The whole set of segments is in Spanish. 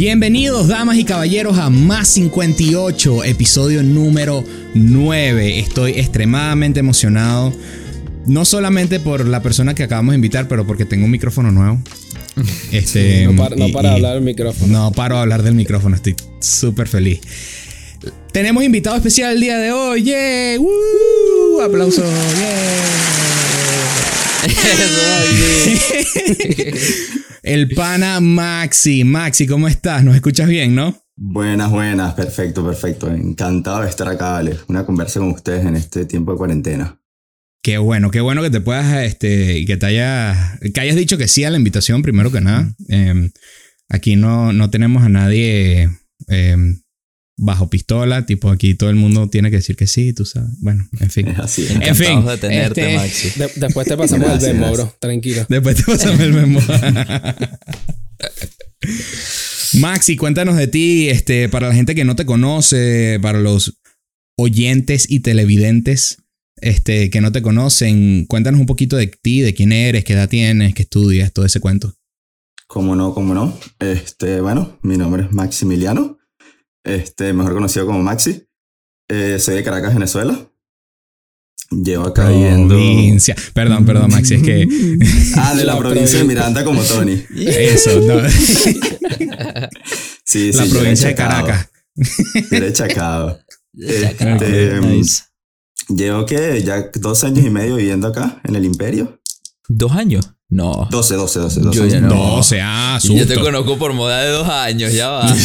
Bienvenidos, damas y caballeros, a Más 58, episodio número 9. Estoy extremadamente emocionado, no solamente por la persona que acabamos de invitar, pero porque tengo un micrófono nuevo. Este, no para, no para hablar del micrófono. No paro de hablar del micrófono, estoy súper feliz. Tenemos invitado especial el día de hoy. ¡Yeah! ¡Woo! ¡Aplausos! ¡Yeah! el pana Maxi. Maxi, ¿cómo estás? ¿Nos escuchas bien, no? Buenas, buenas. Perfecto, perfecto. Encantado de estar acá, vale. Una conversa con ustedes en este tiempo de cuarentena. Qué bueno, qué bueno que te puedas, este, y que te hayas, que hayas dicho que sí a la invitación, primero que nada. Em, aquí no, no tenemos a nadie em, bajo pistola, tipo aquí todo el mundo tiene que decir que sí, tú sabes. Bueno, en fin. Así. En fin. de tenerte, este- Maxi. De- después te pasamos Gracias, el memo, bro. Tranquilo. Después te pasamos el memo. Maxi, cuéntanos de ti, este, para la gente que no te conoce, para los oyentes y televidentes este, que no te conocen, cuéntanos un poquito de ti, de quién eres, qué edad tienes, qué estudias, todo ese cuento. Cómo no, cómo no. Este, bueno, mi nombre es Maximiliano. Este, mejor conocido como Maxi. Eh, soy de Caracas, Venezuela. Llevo acá viviendo. Provincia. Perdón, perdón, Maxi, es que Ah, de la, La provincia de. Miranda como Tony. eso, no. Sí, sí. la provincia de Caracas. chacao. Chacao. Este, Nice. Llevo que ya dos años y medio viviendo acá en el Imperio. ¿Dos años? No. 12, 12, 12, 12. Yo ya no. No, o sea, Yo te susto. conozco por moda de dos años, ya va.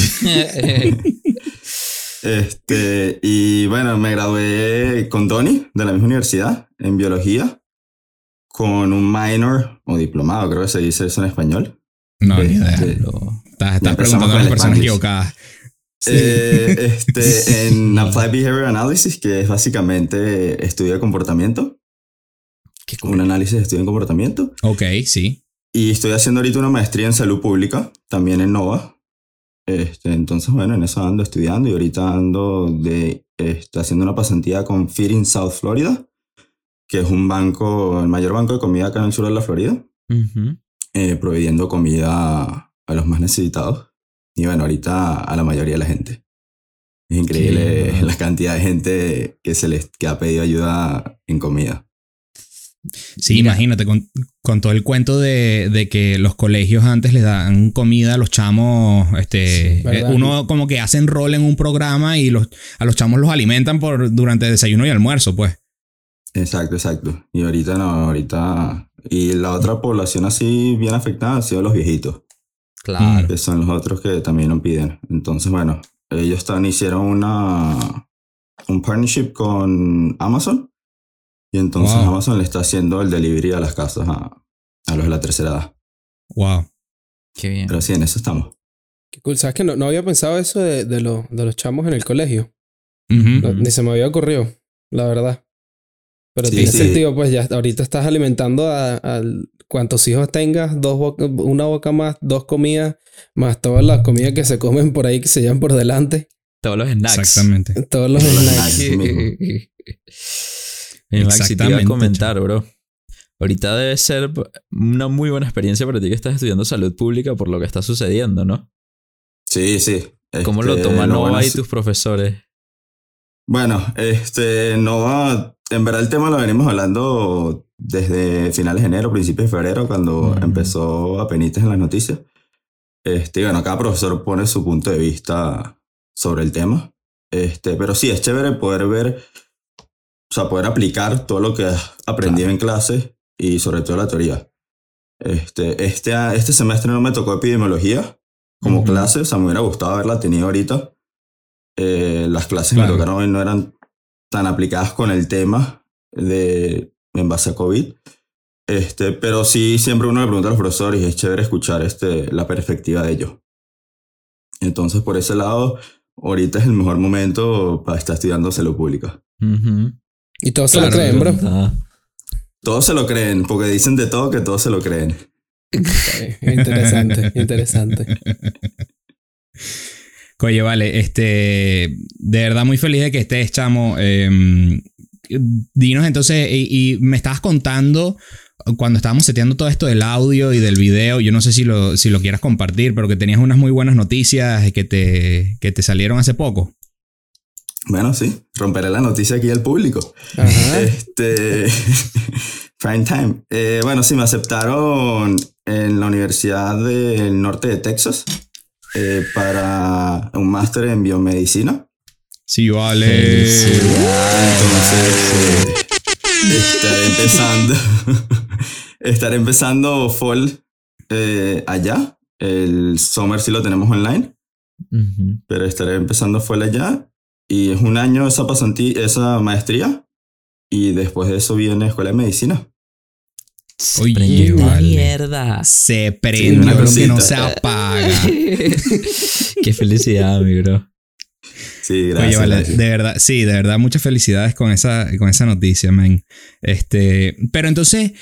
Este, y bueno, me gradué con Tony de la misma universidad en biología, con un minor o diplomado, creo que se dice eso en español. No, ni idea. Este, No. Estás, estás preguntando a las personas equivocadas. eh, este, en Applied Behavior Analysis, que es básicamente estudio de comportamiento, Qué un análisis de estudio de comportamiento. Ok, sí. Y estoy haciendo ahorita una maestría en salud pública, también en NOVA. Este, entonces, bueno, en eso ando estudiando y ahorita ando de, este, haciendo una pasantía con Feeding South Florida, que es un banco, el mayor banco de comida acá en el sur de la Florida, Ujú. eh, proveyendo comida a los más necesitados. Y bueno, ahorita a la mayoría de la gente. Es increíble Qué la cantidad de gente que se les que ha pedido ayuda en comida. Sí, Mira. imagínate, con, con todo el cuento de, de que los colegios antes les dan comida a los chamos, este, eh, uno como que hacen rol en un programa y los, a los chamos los alimentan por, durante desayuno y almuerzo, pues. Exacto, exacto. Y ahorita no, ahorita... Y la otra población así bien afectada han sido los viejitos, Claro. que son los otros que también nos piden. Entonces, bueno, ellos están, hicieron una, un partnership con Amazon. Y entonces Wow. Amazon le está haciendo el delivery a las casas a, a los de la tercera edad. Wow. Qué bien. Pero sí, en eso estamos. Qué cool. ¿Sabes que no, no había pensado eso de, de, los- de los chamos en el colegio? No, ni se me había ocurrido, la verdad. Pero Sí, tiene sí. sentido, pues ya ahorita estás alimentando a, a cuantos hijos tengas, dos boca- una boca más, dos comidas, más todas las comidas que se comen por ahí que se llevan por delante, Todos los snacks. Exactamente. todos los Los snacks. Mi Maxi, te iba a comentar, bro. Ahorita debe ser una muy buena experiencia para ti que estás estudiando salud pública por lo que está sucediendo, ¿no? Sí, sí. ¿Cómo Este, lo toman lo Nova y tus profesores? Bueno, este, no va. En verdad, el tema lo venimos hablando desde finales de enero, principios de febrero, cuando empezó a penitas en las noticias. Este, bueno, cada profesor pone su punto de vista sobre el tema. Este, pero sí, es chévere poder ver, o sea, poder aplicar todo lo que has aprendido en clase y sobre todo la teoría. Este, este, este semestre no me tocó epidemiología como Ujú. clase, o sea, me hubiera gustado haberla tenido ahorita. Eh, las clases que Claro. me tocaron hoy no eran tan aplicadas con el tema de en base a COVID. Este, pero sí, siempre uno le pregunta a los profesores y es chévere escuchar este, la perspectiva de ellos. Entonces, por ese lado, ahorita es el mejor momento para estar estudiando salud pública. Ujú. Y todos se lo creen, bro. Todos se lo creen, porque dicen de todo que todos se lo creen. Interesante, interesante. Oye, vale, este, de verdad muy feliz de que estés, chamo. Em, dinos entonces, y, y me estabas contando cuando estábamos seteando todo esto del audio y del video, yo no sé si lo, si lo quieras compartir, pero que tenías unas muy buenas noticias que te, que te salieron hace poco. Bueno, sí, romperé la noticia aquí al público. Ajá. Este. Prime time. Eh, bueno, sí, me aceptaron en la Universidad del Norte de Texas eh, para un máster en biomedicina. Sí, vale. Entonces, eh, estaré empezando. estaré empezando fall eh, allá. El summer sí lo tenemos online, Ujú. pero estaré empezando fall allá. Y es un año esa pasantía, esa maestría. Y después de eso viene escuela de medicina. Oye, Prende la vale. mierda. Se prende lo que no se apaga. Qué felicidad, mi bro. Sí, gracias. Oye, vale, gracias. de verdad, sí, de verdad, muchas felicidades con esa, con esa noticia, man. Este, pero entonces,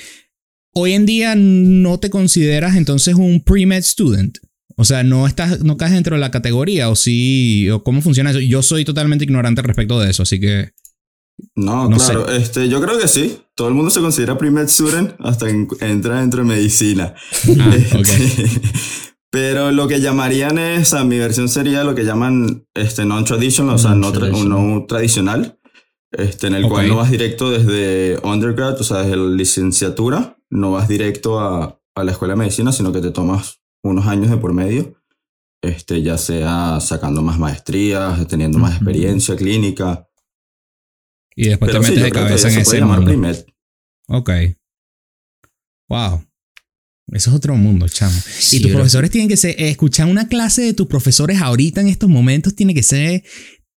hoy en día no te consideras entonces un pre-med student. O sea, no estás, no caes dentro de la categoría, o sí, o cómo funciona eso. Yo soy totalmente ignorante respecto de eso, así que. No, No claro, este, yo creo que sí. Todo el mundo se considera pre-med student hasta que entra dentro de medicina. Ah, Este, ok. Pero lo que llamarían es, a mi versión sería lo que llaman este, non-traditional, o sea, no, tra- no tradicional, este, en el cual no vas directo desde undergrad, o sea, desde la licenciatura, no vas directo a, a la escuela de medicina, sino que te tomas unos años de por medio, este, ya sea sacando más maestrías, teniendo más experiencia clínica. Y después Pero te sí, metes yo de cabeza en ese mundo. Ok. Wow. Eso es otro mundo, chamo. Sí, y tus profesores tienen que ser. Escuchar una clase de tus profesores ahorita en estos momentos tiene que ser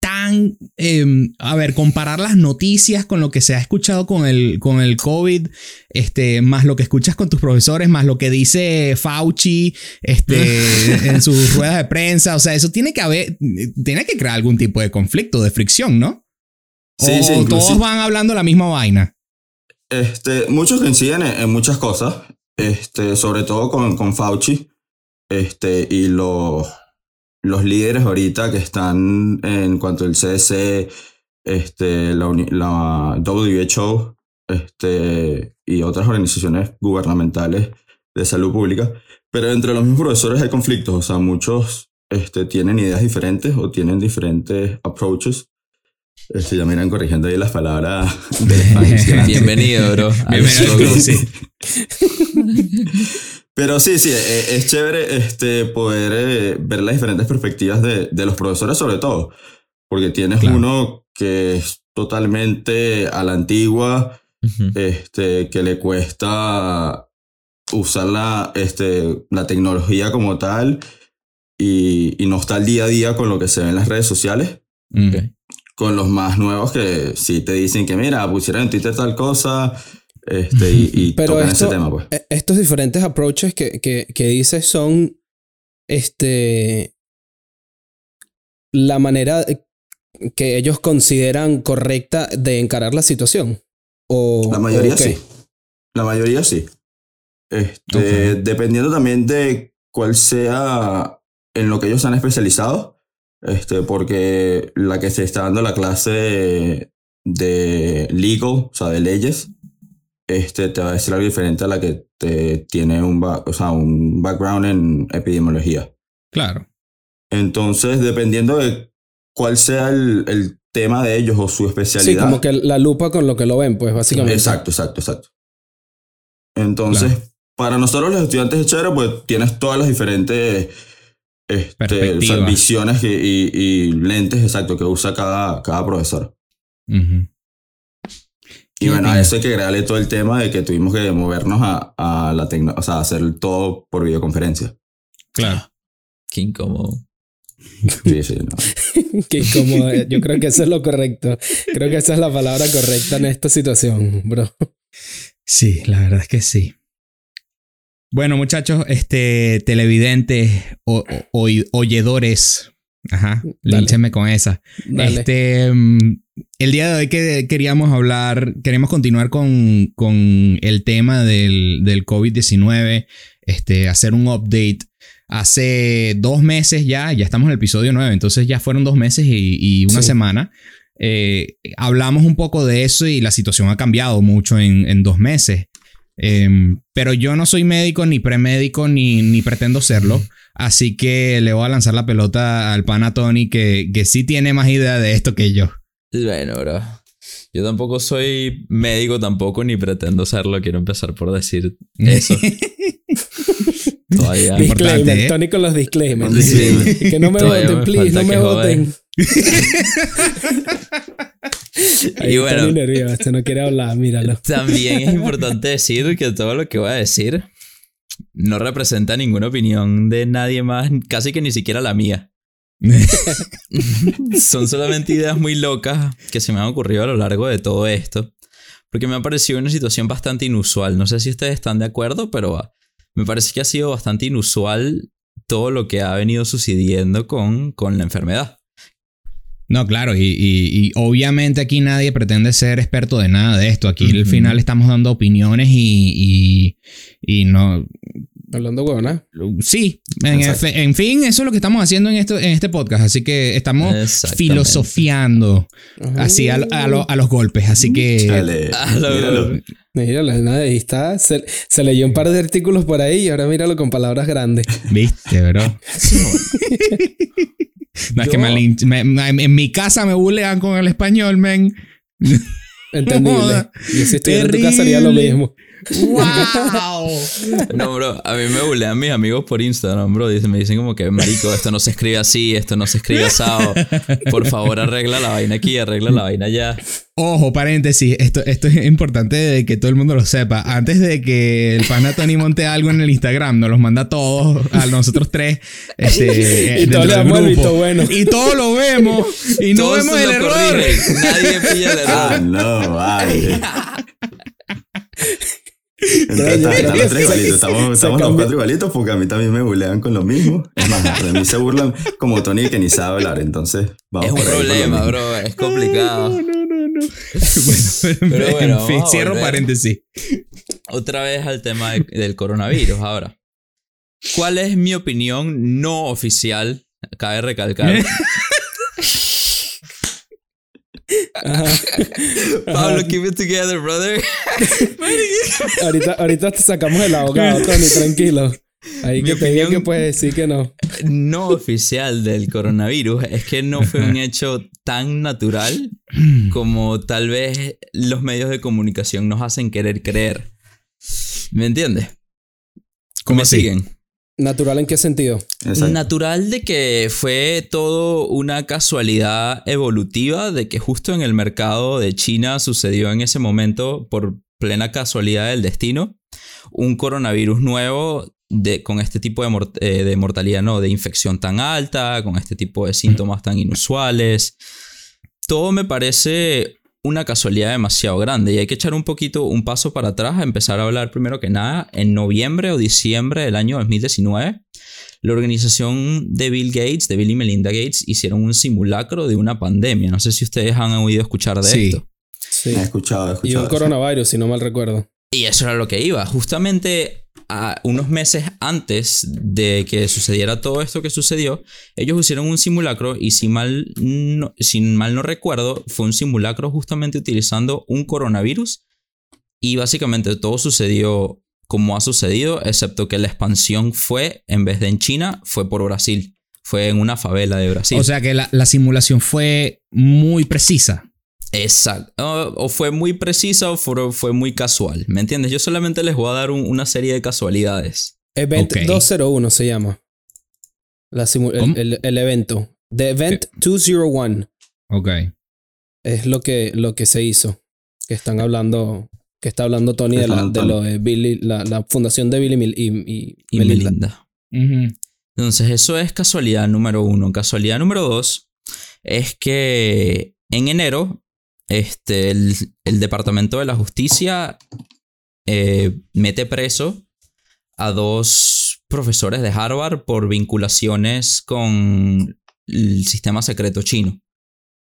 tan. eh, a ver, comparar las noticias con lo que se ha escuchado con el, con el COVID, este, más lo que escuchas con tus profesores, más lo que dice Fauci este, en sus ruedas de prensa. O sea, eso tiene que haber. Tiene que crear algún tipo de conflicto, de fricción, ¿no? Sí, o sí, todos van hablando la misma vaina. Este, muchos coinciden en, en muchas cosas, este, sobre todo con, con Fauci este, y los, los líderes ahorita que están en cuanto al CDC, este, la, uni- la WHO este, y otras organizaciones gubernamentales de salud pública. Pero entre los mismos profesores hay conflictos, o sea, muchos este, tienen ideas diferentes o tienen diferentes approaches. Este, ya me irán corrigiendo ahí las palabras. Bienvenido, bro. Bienvenido al club, sí. Pero sí, sí, e- es chévere este, poder eh, ver las diferentes perspectivas de, de los profesores sobre todo. Porque tienes Claro. uno que es totalmente a la antigua, este, que le cuesta usar la, este, la tecnología como tal y, y no está al día a día con lo que se ve en las redes sociales. Con los más nuevos que sí te dicen que mira, pusieron en Twitter tal cosa este, y, y Pero tocan esto- ese tema pues. Eh, Estos diferentes approaches que, que, que dices son este la manera que ellos consideran correcta de encarar la situación. O, La mayoría sí. La mayoría sí. Este, Dependiendo también de cuál sea en lo que ellos han especializado. Este, porque la que se está dando la clase de legal, o sea, de leyes, este, te va a decir algo diferente a la que te tiene un, o sea, un background en epidemiología. Claro. Entonces, dependiendo de cuál sea el, el tema de ellos o su Sí, especialidad. como que la lupa con lo que lo ven, pues básicamente. Exacto, exacto, exacto. Entonces, para nosotros los estudiantes de chévere, pues tienes todas las diferentes este, o sea, Perspectivas. visiones y, y- y lentes, exacto, que usa cada, cada profesor. Y Qué bueno, a eso hay que agregarle todo el tema de que tuvimos que movernos a, a la tecnología, o sea, hacer todo por videoconferencia. Claro. Qué incómodo. Sí, sí, no. como eh, yo creo que eso es lo correcto. Creo que esa es la palabra correcta en esta situación, bro. Sí, la verdad es que sí. Bueno, muchachos, este, televidentes, o, o- oy- oyedores. Ajá, Dale. línchenme con esa. Dale. Este, mm, el día de hoy que queríamos hablar, queremos continuar con, con el tema del, del COVID-19, este, hacer un update. Hace dos meses ya, ya estamos en el episodio 9, entonces ya fueron dos meses y, y una Sí. semana. Eh, hablamos un poco de eso y la situación ha cambiado mucho en, en dos meses. Em, pero yo no soy médico, ni premédico, ni, ni pretendo serlo. Así que le voy a lanzar la pelota al pana Tony, que, que sí tiene más idea de esto que yo. Bueno, bro. Yo tampoco soy médico tampoco, ni pretendo serlo. Quiero empezar por decir eso. Todavía. Disclaimer, ¿eh? Tony con los disclaimers. Que no me Todavía voten, me please, no me voten. Ahí Y bueno. nervioso, este no quiere hablar, míralo. También es importante decir que todo lo que voy a decir no representa ninguna opinión de nadie más, casi que ni siquiera la mía. Son solamente ideas muy locas que se me han ocurrido a lo largo de todo esto. Porque me ha parecido una situación bastante inusual. No sé si ustedes están de acuerdo, pero me parece que ha sido bastante inusual todo lo que ha venido sucediendo con, con la enfermedad. No, claro, y, y- y obviamente aquí nadie pretende ser experto de nada de esto. Aquí al final estamos dando opiniones y, y, y no. Hablando huevona. Sí, en, en fin, eso es lo que estamos haciendo en, esto, en este podcast. Así que estamos filosofiando así a, a lo- a los golpes. Así que. Míralo. Míralo, nada, ahí está. Se, se leyó un par de artículos por ahí y ahora míralo con palabras grandes. Viste, bro. No es que Yo- me, lin- me- me- en mi casa me bulean con el español, men. Entendible. Yo si estuviera en tu casa haría lo mismo. ¡Wow! No, bro, a mí me bulean mis amigos por Instagram, bro. Dicen, me dicen como que, marico, esto no se escribe así, esto no se escribe asado. Por favor, arregla la vaina aquí, arregla la vaina allá. Ojo, paréntesis, esto, esto es importante de que todo el mundo lo sepa. Antes de que el pana Tony monte algo en el Instagram, nos los manda a todos, a nosotros tres. Este, Y dentro todos le visto bueno. Y todos lo vemos. Y no Todos vemos el error. corrigen, Nadie pilla el Ah, error. no, vale. Pero Entonces, están los tres igualitos. Estamos, los cuatro igualitos porque a mí también me bulean con lo mismo. Es más, de mí se burlan como Tony que ni sabe hablar. Entonces, vamos Es un problema, bro. Es complicado. No, no, no, no. bueno, Pero bueno, en fin, cierro paréntesis. Otra vez al tema de- del coronavirus ahora. ¿Cuál es mi opinión no oficial? Cabe recalcar. Ajá. Pablo, keep it together, brother. ahorita, ahorita te sacamos el abogado, Tony, tranquilo. Ahí Mi que te opinión- que puedes decir que no. no oficial del coronavirus es que no fue un hecho tan natural como tal vez los medios de comunicación nos hacen querer creer. ¿Me entiendes? ¿Cómo ¿Me así? siguen? ¿Natural en qué sentido? Exacto. Natural de que fue todo una casualidad evolutiva, de que justo en el mercado de China sucedió en ese momento, por plena casualidad del destino, un coronavirus nuevo de, con este tipo de, mor- eh, de mortalidad, no, de infección tan alta, con este tipo de síntomas tan inusuales. Todo me parece una casualidad demasiado grande y hay que echar un poquito, un paso para atrás a empezar a hablar primero que nada en noviembre o diciembre del año 2019. La organización de Bill Gates, de Bill y Melinda Gates, hicieron un simulacro de una pandemia. No sé si ustedes han oído escuchar de Sí. esto. Sí. He escuchado, he Y escuchado. un eso. coronavirus, si no mal recuerdo. Y eso era lo que iba. Justamente unos meses antes de que sucediera todo esto que sucedió, ellos hicieron un simulacro y si mal no, mal no recuerdo, fue un simulacro justamente utilizando un coronavirus y básicamente todo sucedió como ha sucedido, excepto que la expansión fue, en vez de en China, fue por Brasil. Fue en una favela de Brasil. O sea que la simulación fue muy precisa. Exacto. O, o fue muy precisa o fue, fue muy casual. ¿Me entiendes? Yo solamente les voy a dar un- una serie de casualidades. Event Ok. 201 se llama. La el- ¿Cómo? el, el evento. The Event 201 Ok. es lo que, lo que se hizo. Que están hablando. Que está hablando Tony de, la- de lo de Billy, la, la fundación de Billy Mil- y, y, Y Melinda. Entonces, eso es casualidad número uno. Casualidad número dos es que en enero, este, el, el Departamento de la Justicia eh, mete preso a dos profesores de Harvard por vinculaciones con el sistema secreto chino,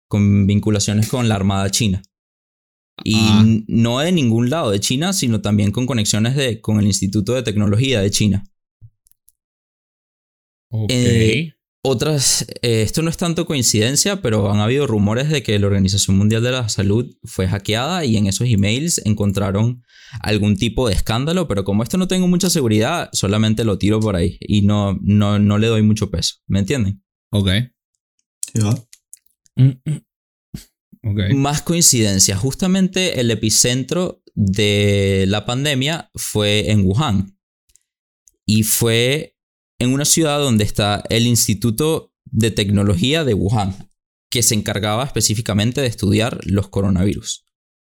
con vinculaciones con la Armada China. Y Ah. no de ningún lado de China, sino también con conexiones de, con el Instituto de Tecnología de China. Ok. Eh, otras, eh, esto no es tanto coincidencia, pero han habido rumores de que la Organización Mundial de la Salud fue hackeada y en esos emails encontraron algún tipo de escándalo, pero como esto no tengo mucha seguridad, solamente lo tiro por ahí y no, no, no le doy mucho peso. ¿Me entienden? Ok. ¿Ya? Mm, mm. Ok. Más coincidencia. Justamente el epicentro de la pandemia fue en Wuhan. Y fue en una ciudad donde está el Instituto de Tecnología de Wuhan, que se encargaba específicamente de estudiar los coronavirus.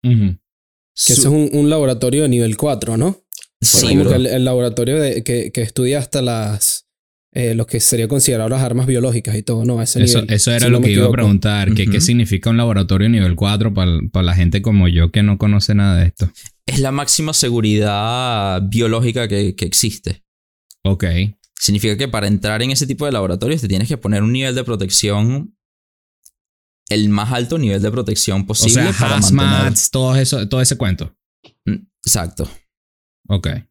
Que eso es un, un laboratorio de nivel 4, ¿no? Sí, bro. el, el laboratorio de- que, que estudia hasta las. eh, lo que sería considerado las armas biológicas y todo, ¿no? Ese Eso, nivel, eso era si lo no que iba a preguntar. que ¿Qué significa un laboratorio nivel 4 para la gente como yo que no conoce nada de esto? Es la máxima seguridad biológica que, que existe. Ok. Significa que para entrar en ese tipo de laboratorios te tienes que poner un nivel de protección, el más alto nivel de protección O posible sea, para mantener. hazmats, todo, eso, todo ese cuento. Mm, Exacto. Ok. Así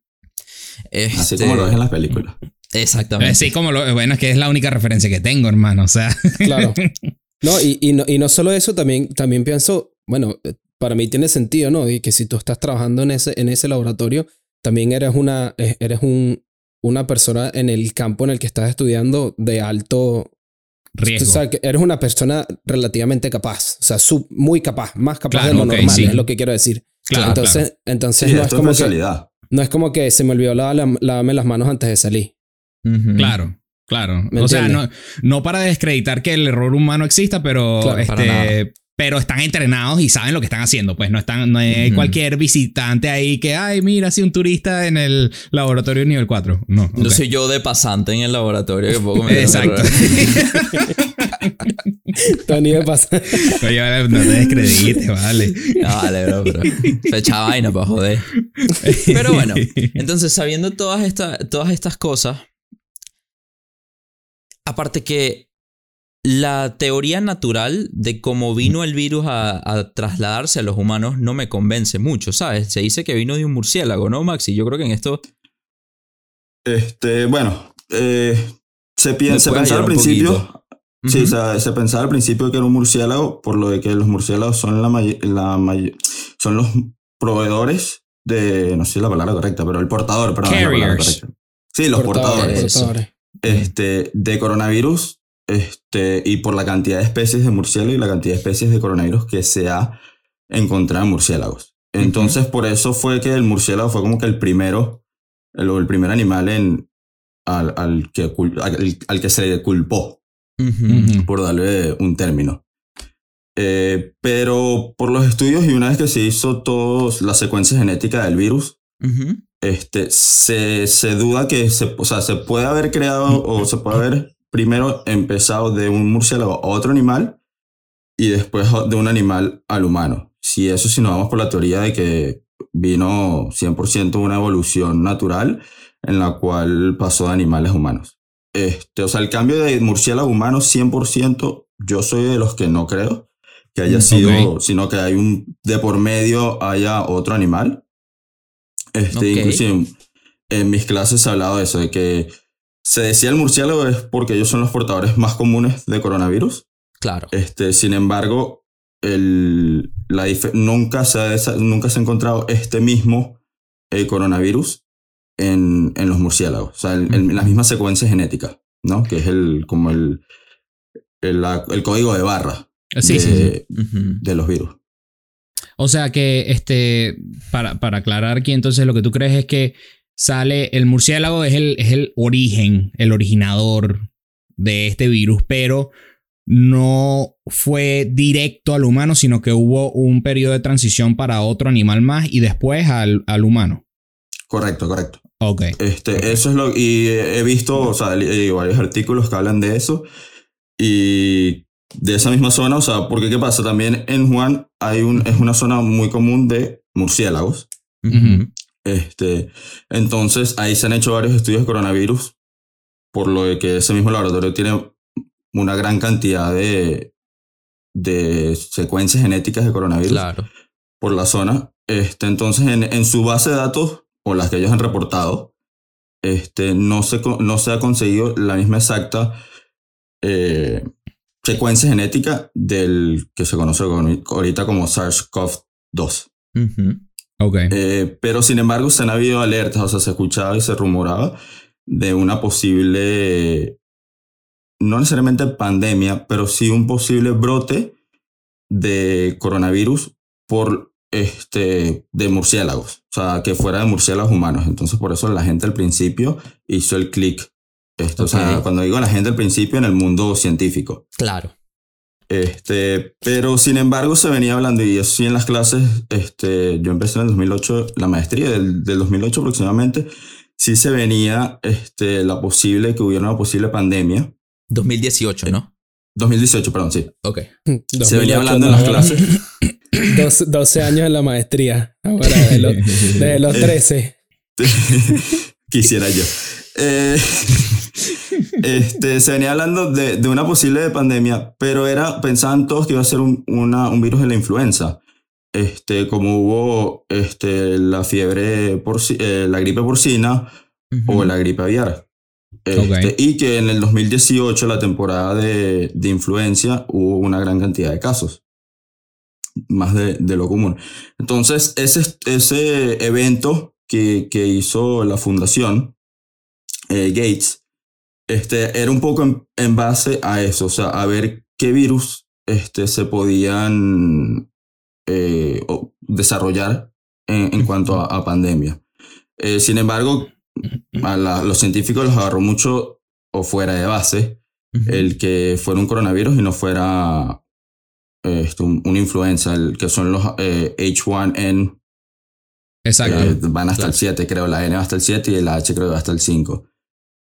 Este, como lo ves en las películas. Exactamente. Eh, sí, como lo. Bueno, es que es la única referencia que tengo, hermano. O sea. Claro. No, y, y no, y no solo eso, también, también pienso, bueno, eh, para mí tiene sentido, ¿no? Y que si tú estás trabajando en ese, en ese laboratorio, también eres una, eh, eres un, una persona en el campo en el que estás estudiando de alto... Riesgo. O sea, que eres una persona relativamente capaz, o sea, sub- muy capaz, más capaz Claro, de lo normal, sí. es lo que quiero decir. Claro, entonces, entonces Sí, no, es esto es como que, no es como que se me olvidó lavar- lavarme las manos antes de salir. Claro, claro. ¿Me O sea, no, para descreditar que el error humano exista, pero Claro, para nada. este, pero están entrenados y saben lo que están haciendo. Pues no están, no hay cualquier visitante ahí que, ay, mira, sí, un turista en el laboratorio nivel 4 No. No soy yo de pasante en el laboratorio que puedo cometer un Exacto. Tony me pasa. Oye, vale, no te descredites, vale. No, vale, bro, pero fecha vaina para joder. Pero bueno, entonces sabiendo todas, esta- todas estas cosas, aparte que la teoría natural de cómo vino el virus a, a trasladarse a los humanos no me convence mucho, ¿sabes? Se dice que vino de un murciélago, ¿no, Maxi? Yo creo que en esto Este, bueno, eh, se, piensa, se pensaba al principio. Sí, Ujú. o sea, se pensaba al principio que era un murciélago, por lo de que los murciélagos son la, may- la may- son los proveedores de, no sé si es la palabra correcta, pero el portador, perdón. la. Sí, los portadores. Portadores. este, de coronavirus este, y por la cantidad de especies de murciélago y la cantidad de especies de coronavirus que se ha encontrado en murciélagos. Entonces, por eso fue que el murciélago fue como que el primero, el, el primer animal en, al, al que, al, al que se le culpó, por darle un término. Eh, pero por los estudios y una vez que se hizo toda la secuencia genética del virus, este, se, se duda que se, o sea, se puede haber creado o se puede haber primero empezado de un murciélago a otro animal y después de un animal al humano. Si eso, si nos vamos por la teoría de que vino 100% una evolución natural en la cual pasó de animales a humanos. Este, o sea, el cambio de murciélago a humano 100%, yo soy de los que no creo que haya Mm, sido, sino que hay un, de por medio haya otro animal. Este, Ok. Inclusive en, mis clases se ha hablado de eso, de que se decía el murciélago es porque ellos son los portadores más comunes de coronavirus. Claro. Este, sin embargo, el, la nunca, se ha, nunca se ha encontrado este mismo eh, coronavirus en, en los murciélagos. O sea, en, en la misma secuencia genética, ¿no? Que es el, como el, el, la- el código de barra Sí, de, sí, sí. Ujú. de los virus. O sea que, este, para, para aclarar aquí, entonces lo que tú crees es que sale, el murciélago es el, es el origen, el originador de este virus, pero no fue directo al humano, sino que hubo un periodo de transición para otro animal más y después al, al humano. Correcto, correcto. Ok. Este, Eso es lo y he visto, o sea, leído varios artículos que hablan de eso y de esa misma zona, o sea, porque qué pasa, también en Juan hay un, es una zona muy común de murciélagos. Ujú. Este, entonces ahí se han hecho varios estudios de coronavirus, por lo que ese mismo laboratorio tiene una gran cantidad de, de secuencias genéticas de coronavirus Claro. por la zona. Este, entonces, en, en su base de datos, o las que ellos han reportado, este, no, se, no se ha conseguido la misma exacta eh, secuencia genética del que se conoce ahorita como SARS-CoV-2. Ujú. Ok. Eh, pero sin embargo, se han habido alertas, o sea, se escuchaba y se rumoraba de una posible, no necesariamente pandemia, pero sí un posible brote de coronavirus por este de murciélagos, o sea, que fuera de murciélagos humanos. Entonces, por eso la gente al principio hizo el clic. Esto, O sea, cuando digo la gente al principio en el mundo científico. Claro. Este, pero sin embargo se venía hablando y eso sí en las clases, este, yo empecé en el 2008, la maestría del, del 2008 aproximadamente, sí se venía este, la posible, que hubiera una posible pandemia. 2018, ¿no? 2018, perdón, sí. Ok. Se venía 2008, hablando en las clases. 12, 12 años en la maestría. Ahora, de los, desde los Eh, 13. Quisiera yo. Eh, este, se venía hablando de, de una posible pandemia, pero era, pensaban todos que iba a ser un, una- un virus de la influenza. Este, como hubo este, la fiebre, porci- eh, la gripe porcina o la gripe aviar. Este, Ok. Y que en el 2018, la temporada de, de influencia, hubo una gran cantidad de casos. Más de, de lo común. Entonces, ese, ese evento que, que hizo la fundación eh, Gates este, era un poco en, en base a eso, o sea, a ver qué virus este, se podían eh, desarrollar en, en cuanto a, a pandemia. Eh, sin embargo, a la- los científicos los agarró mucho o fuera de base el que fuera un coronavirus y no fuera eh, esto, un- una influenza, el que son los eh, H1N, Exacto. eh, van hasta claro. el 7, creo, la N va hasta el 7 y el H creo que va hasta el 5.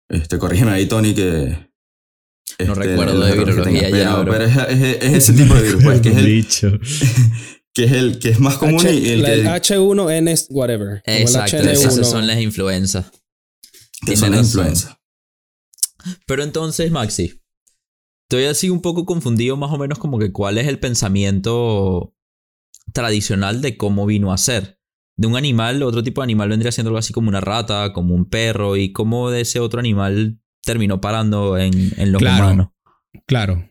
Este, corrígeme ahí, Tony, que... No este, recuerdo los de virología ya, Pero, pero es, es- es ese tipo de virus, pues, que es el, Dicho. que es el que es más común H- y el la- que, el H1N, whatever. como el Exacto, HN1. esas son las influencias. que son las influencias. Pero entonces, Maxi, estoy así un poco confundido más o menos como que cuál es el pensamiento tradicional de cómo vino a ser. De un animal, otro tipo de animal vendría siendo algo así como una rata, como un perro, y cómo de ese otro animal terminó parando en, en los Claro. humanos. Claro.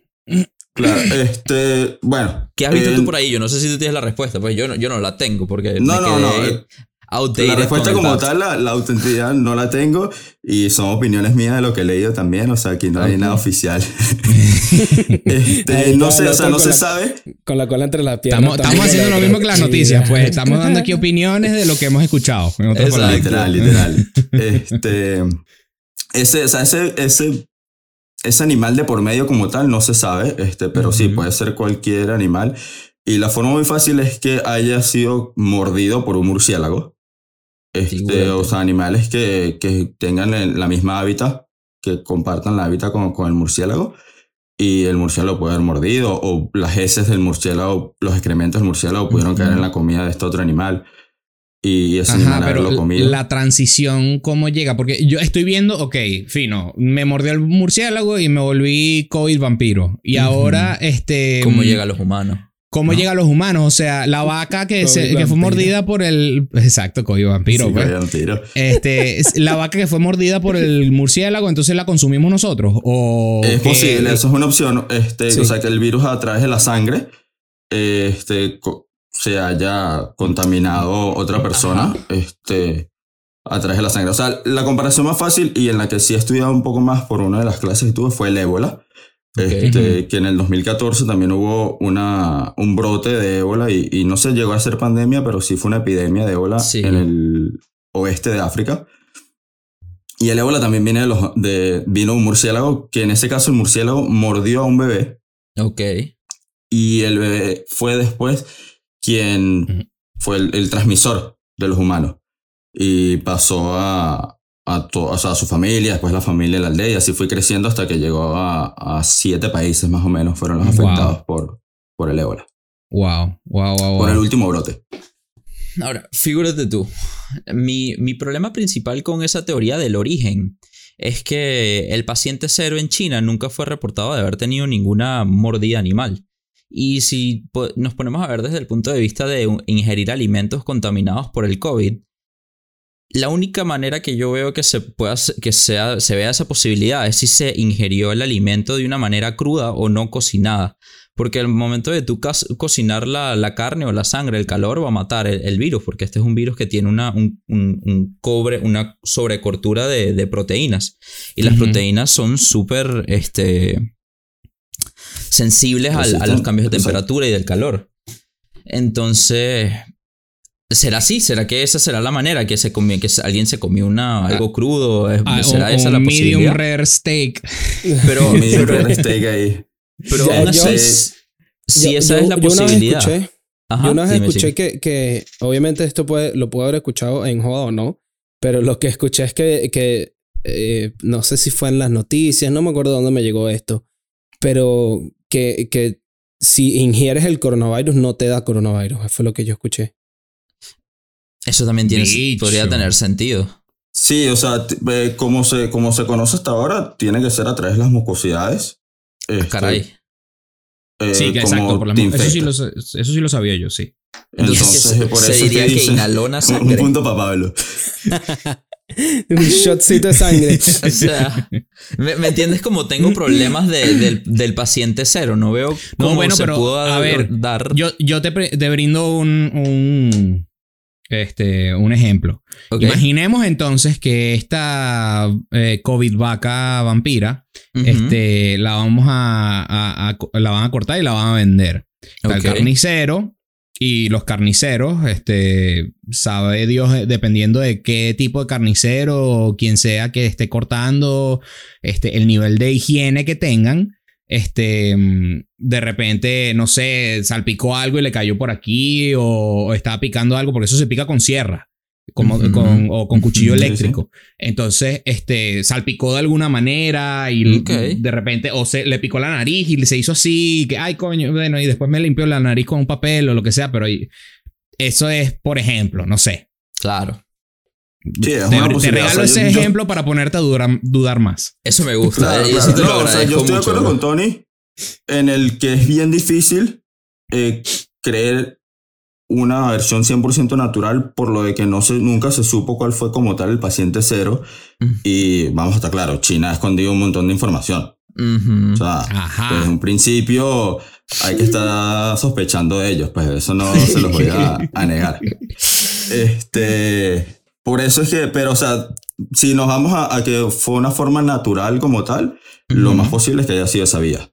Claro, este, bueno. ¿Qué has visto eh, tú por ahí? Yo no sé si tú tienes la respuesta, pues yo no, yo no la tengo porque No, me no, no, eh, outdated La respuesta como tal, la, la autenticidad no la tengo y son opiniones mías de lo que he leído también, o sea, aquí no hay Ok. nada oficial. Este, no sé, o sea, no se la- sabe. Con la cola entre las piernas. Estamos, estamos haciendo la lo mismo que las noticias, Sí. pues estamos dando aquí opiniones de lo que hemos escuchado. En otras Exacto. Literal, literal. Este, ese, o sea, ese, ese, ese animal de por medio como tal no se sabe, este, pero sí, Ujú. puede ser cualquier animal. Y la forma muy fácil es que haya sido mordido por un murciélago. Este, o sea, animales que, que tengan el- la misma hábitat, que compartan la hábitat con, con el murciélago. Y el murciélago puede haber mordido, o las heces del murciélago, los excrementos del murciélago pudieron Ujú. caer en la comida de este otro animal. Y ese Ajá, animal pero haberlo comido. la transición, ¿cómo llega? Porque yo estoy viendo, ok, fino, me mordió el murciélago y me volví COVID vampiro. Y ahora, este... ¿Cómo llega a los humanos? ¿Cómo ¿no? llega a los humanos? O sea, la vaca que, se- que fue vampiro. mordida por el... Exacto, COVID vampiro. Sí, pues. tiro. Este, es la vaca que fue mordida por el murciélago, entonces la consumimos nosotros. O Es que- posible, eso es una opción. Este, Sí. O sea, que el virus a través de la sangre este, se haya contaminado otra persona este, a través de la sangre. O sea, la comparación más fácil y en la que sí he estudiado un poco más por una de las clases que tuve fue el ébola. Este, que en el 2014 también hubo una, un brote de ébola y, y no se llegó a ser pandemia, pero sí fue una epidemia de ébola Sí. en el oeste de África. Y el ébola también viene de los, de, vino un murciélago, que en ese caso el murciélago mordió a un bebé Ok. y el bebé fue después quien Ujú. fue el, el transmisor de los humanos y pasó a, a, to- o sea, a su familia, después la familia de la aldea y así fue creciendo hasta que llegó a, a siete países más o menos fueron los Wow. afectados por, por el ébola, Wow, wow, wow, por el wow. último brote. Ahora, figúrate tú. Mi, mi problema principal con esa teoría del origen es que el paciente cero en China nunca fue reportado de haber tenido ninguna mordida animal. Y si nos ponemos a ver desde el punto de vista de ingerir alimentos contaminados por el COVID, la única manera que yo veo que se pueda que sea, se vea esa posibilidad es si se ingirió el alimento de una manera cruda o no cocinada. Porque al momento de tú cocinar la, carne o la sangre, el calor va a matar el, virus, porque este es un virus que tiene una, un, cobre, una sobrecortura de, proteínas. Y las proteínas son súper este, sensibles a los cambios de temperatura y del calor. Entonces, ¿Será así? ¿Será que esa será la manera que se comió, que alguien se comió una, algo crudo? Ah, ¿Será esa la posibilidad? Medium rare steak. Pero medium rare steak ahí. Pero si esa es la posibilidad. yo una vez escuché que, que, obviamente esto puede, lo puedo haber escuchado en joda o no, pero lo que escuché es que, que eh, no sé si fue en las noticias, no me acuerdo dónde me llegó esto, pero que, que si ingieres el coronavirus no te da coronavirus, eso fue lo que yo escuché. Eso también tiene, podría tener sentido. Sí, o sea, como se, como se conoce hasta ahora, tiene que ser a través de las mucosidades. Ah, este, Caray. Eh, sí, exacto. eso, sí lo, eso sí lo sabía yo, sí. Entonces, por se eso diría que, inhaló una sangre. Un punto para Pablo. un shotcito de sangre. o sea, ¿me, entiendes? Como tengo problemas del, del, paciente cero. No veo cómo no, bueno, se pero, pudo a ver, dar. Yo, yo te, te brindo un, un este, un ejemplo. Imaginemos entonces que esta eh, COVID vaca vampira, este, la vamos a, la van a cortar y la van a vender. El carnicero y los carniceros, este, sabe Dios, eh, dependiendo de qué tipo de carnicero o quien sea que esté cortando, este, el nivel de higiene que tengan, este, mm, de repente, no sé, salpicó algo y le cayó por aquí o, estaba picando algo, porque eso se pica con sierra. Como, con, o con cuchillo eléctrico. Entonces, este, salpicó de alguna manera y de repente, o se le picó la nariz y se hizo así, que, ay, coño, bueno, y después me limpió la nariz con un papel o lo que sea, pero eso es, por ejemplo, no sé. Claro. Sí, te, regalo ese ejemplo para ponerte a dudar, más. Eso me gusta. yo estoy de acuerdo con Tony en el que es bien difícil eh, creer una versión 100% natural por lo de que no se, nunca se supo cuál fue como tal el paciente cero. Mm. Y vamos a estar claro, China ha escondido un montón de información. O sea, desde un principio hay que estar sospechando de ellos, pues eso no se los voy a, a negar. Este, por eso es que, pero o sea, si nos vamos a, que fue una forma natural como tal, lo más posible es que haya sido esa vía.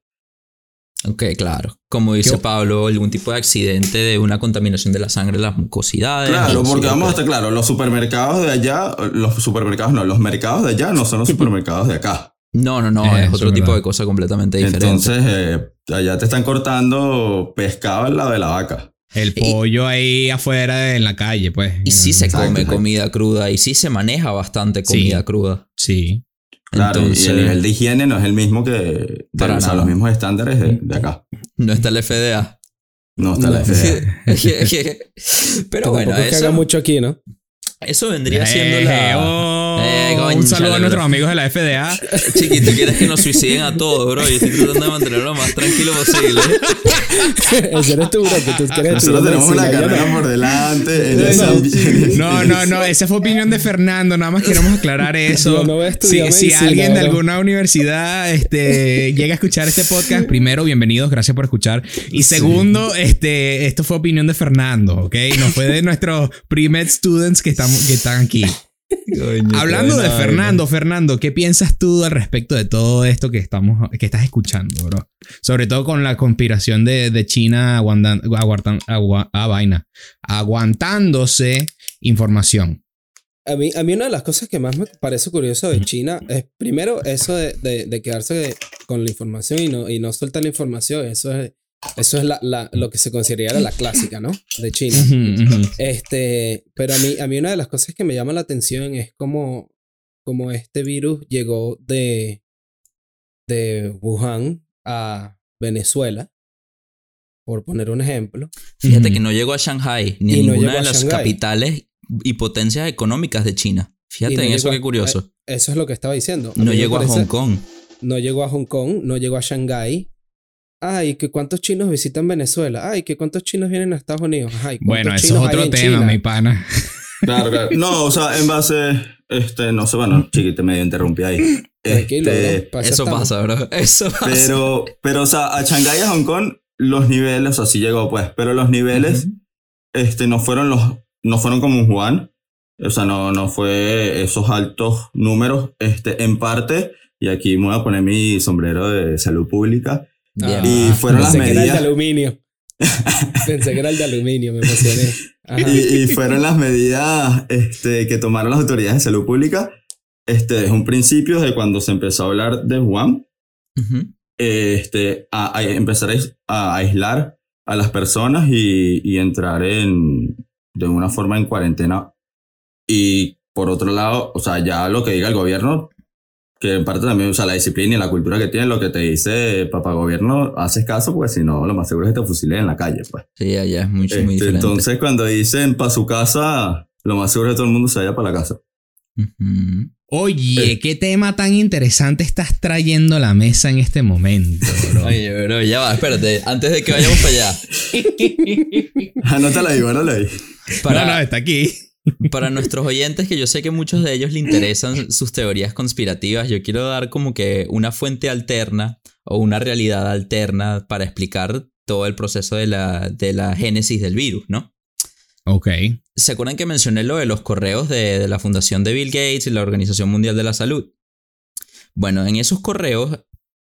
Ok, claro. Como dice Pablo, algún tipo de accidente de una contaminación de la sangre, las mucosidades. Claro, porque vamos a estar claro, los supermercados de allá, los supermercados no, los mercados de allá no son los supermercados de acá. No, no, no, es otro tipo de cosa completamente diferente. Entonces, eh, allá te están cortando pescado al lado de la vaca. El pollo ahí afuera en la calle, pues. Y sí se come comida cruda y sí se maneja bastante comida cruda. Sí. Claro, Entonces, y el nivel de higiene no es el mismo que... Para los mismos estándares de, acá. No está el FDA. No está el FDA. Pero bueno, eso... que haga mucho aquí, ¿no? Eso vendría siendo la... Oh. Eh, un saludo a nuestros amigos de la FDA. Chiquito, quieres que nos suiciden a todos, bro. Yo estoy tratando de mantenerlo lo más tranquilo posible. Ese eres tú, bro, que tú quieres Nosotros tenemos una carrera por delante. no, no, no. Esa fue opinión de Fernando. Nada más queremos aclarar eso. si, si alguien de alguna universidad este, llega a escuchar este podcast, primero, bienvenidos. Gracias por escuchar. Y segundo, este, esto fue opinión de Fernando, ¿ok? No fue de nuestros pre-med students que, estamos, que están aquí. Hablando de Fernando, Fernando, ¿qué piensas tú al respecto de todo esto que, estamos, que estás escuchando, bro? Sobre todo con la conspiración de, de China a vaina, aguantándose información. A mí, a mí una de las cosas que más me parece curioso de China es, primero, eso de, de, quedarse con la información y no, y no soltar la información. Eso es eso es la, la, lo que se consideraría la clásica, ¿no? De China. Este, pero a mí, a mí una de las cosas que me llama la atención es cómo, cómo este virus llegó de, de Wuhan a Venezuela, por poner un ejemplo. Fíjate que no llegó a Shanghai, ni a ninguna de las capitales y potencias económicas de China. Fíjate en eso, qué curioso. Eso es lo que estaba diciendo. no llegó a Hong Kong. No llegó a Hong Kong, no llegó a Shanghai, Ay, que cuántos chinos visitan Venezuela. Ay, que cuántos chinos vienen a Estados Unidos. bueno, eso es otro tema, mi pana. Claro, claro. No, o sea, en base, este, no sé, bueno, chiquito, medio interrumpí ahí. Tranquilo, Este, bro, Eso estamos. pasa, bro. Eso pasa. Pero, pero, o sea, a Shanghái y a Hong Kong, los niveles, o sea, sí llegó, pues, pero los niveles, este, no fueron los, no fueron como en Juan. O sea, no, no fue esos altos números, este, en parte, y aquí me voy a poner mi sombrero de salud pública, Bien. y fueron las Pensé que era el de medidas, aluminio. Pensé que era el de aluminio, me emocioné. Y, y fueron las medidas, este, que tomaron las autoridades de salud pública, este, desde un principio, de cuando se empezó a hablar de Juan, Ujú. este, a, a empezar a, a aislar a las personas y, y entrar en, de una forma en cuarentena. Y por otro lado, o sea, ya lo que diga el gobierno, que en parte también, o sea, la disciplina y la cultura que tiene, lo que te dice papá gobierno, haces caso, porque si no, lo más seguro es que te fusilen en la calle, pues. Sí, allá es mucho, muy Este, diferente. entonces, cuando dicen para su casa, lo más seguro es que todo el mundo se vaya para la casa. Oye, Eh. qué tema tan interesante estás trayendo a la mesa en este momento, bro. Oye, bro, ya va, espérate. Antes de que vayamos para allá. Anótala ahí, anótala ahí. Para, No, no, está aquí. Para nuestros oyentes, que yo sé que muchos de ellos le interesan sus teorías conspirativas, yo quiero dar como que una fuente alterna o una realidad alterna para explicar todo el proceso de la, de la génesis del virus, ¿no? Ok. ¿Se acuerdan que mencioné lo de los correos de, de la Fundación de Bill Gates y la Organización Mundial de la Salud? Bueno, en esos correos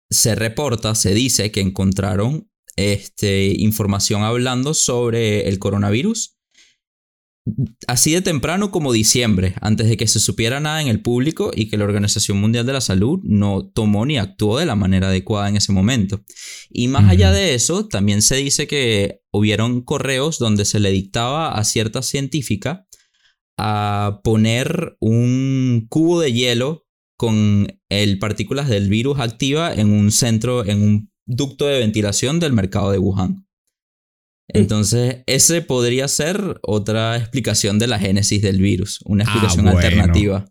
se reporta, se dice que encontraron este, información hablando sobre el coronavirus así de temprano como diciembre, antes de que se supiera nada en el público y que la Organización Mundial de la Salud no tomó ni actuó de la manera adecuada en ese momento. Y más allá de eso, también se dice que hubieron correos donde se le dictaba a cierta científica a poner un cubo de hielo con el partículas del virus activa en un centro, en un ducto de ventilación del mercado de Wuhan. Entonces, ese podría ser otra explicación de la génesis del virus, una Ah, explicación bueno. alternativa.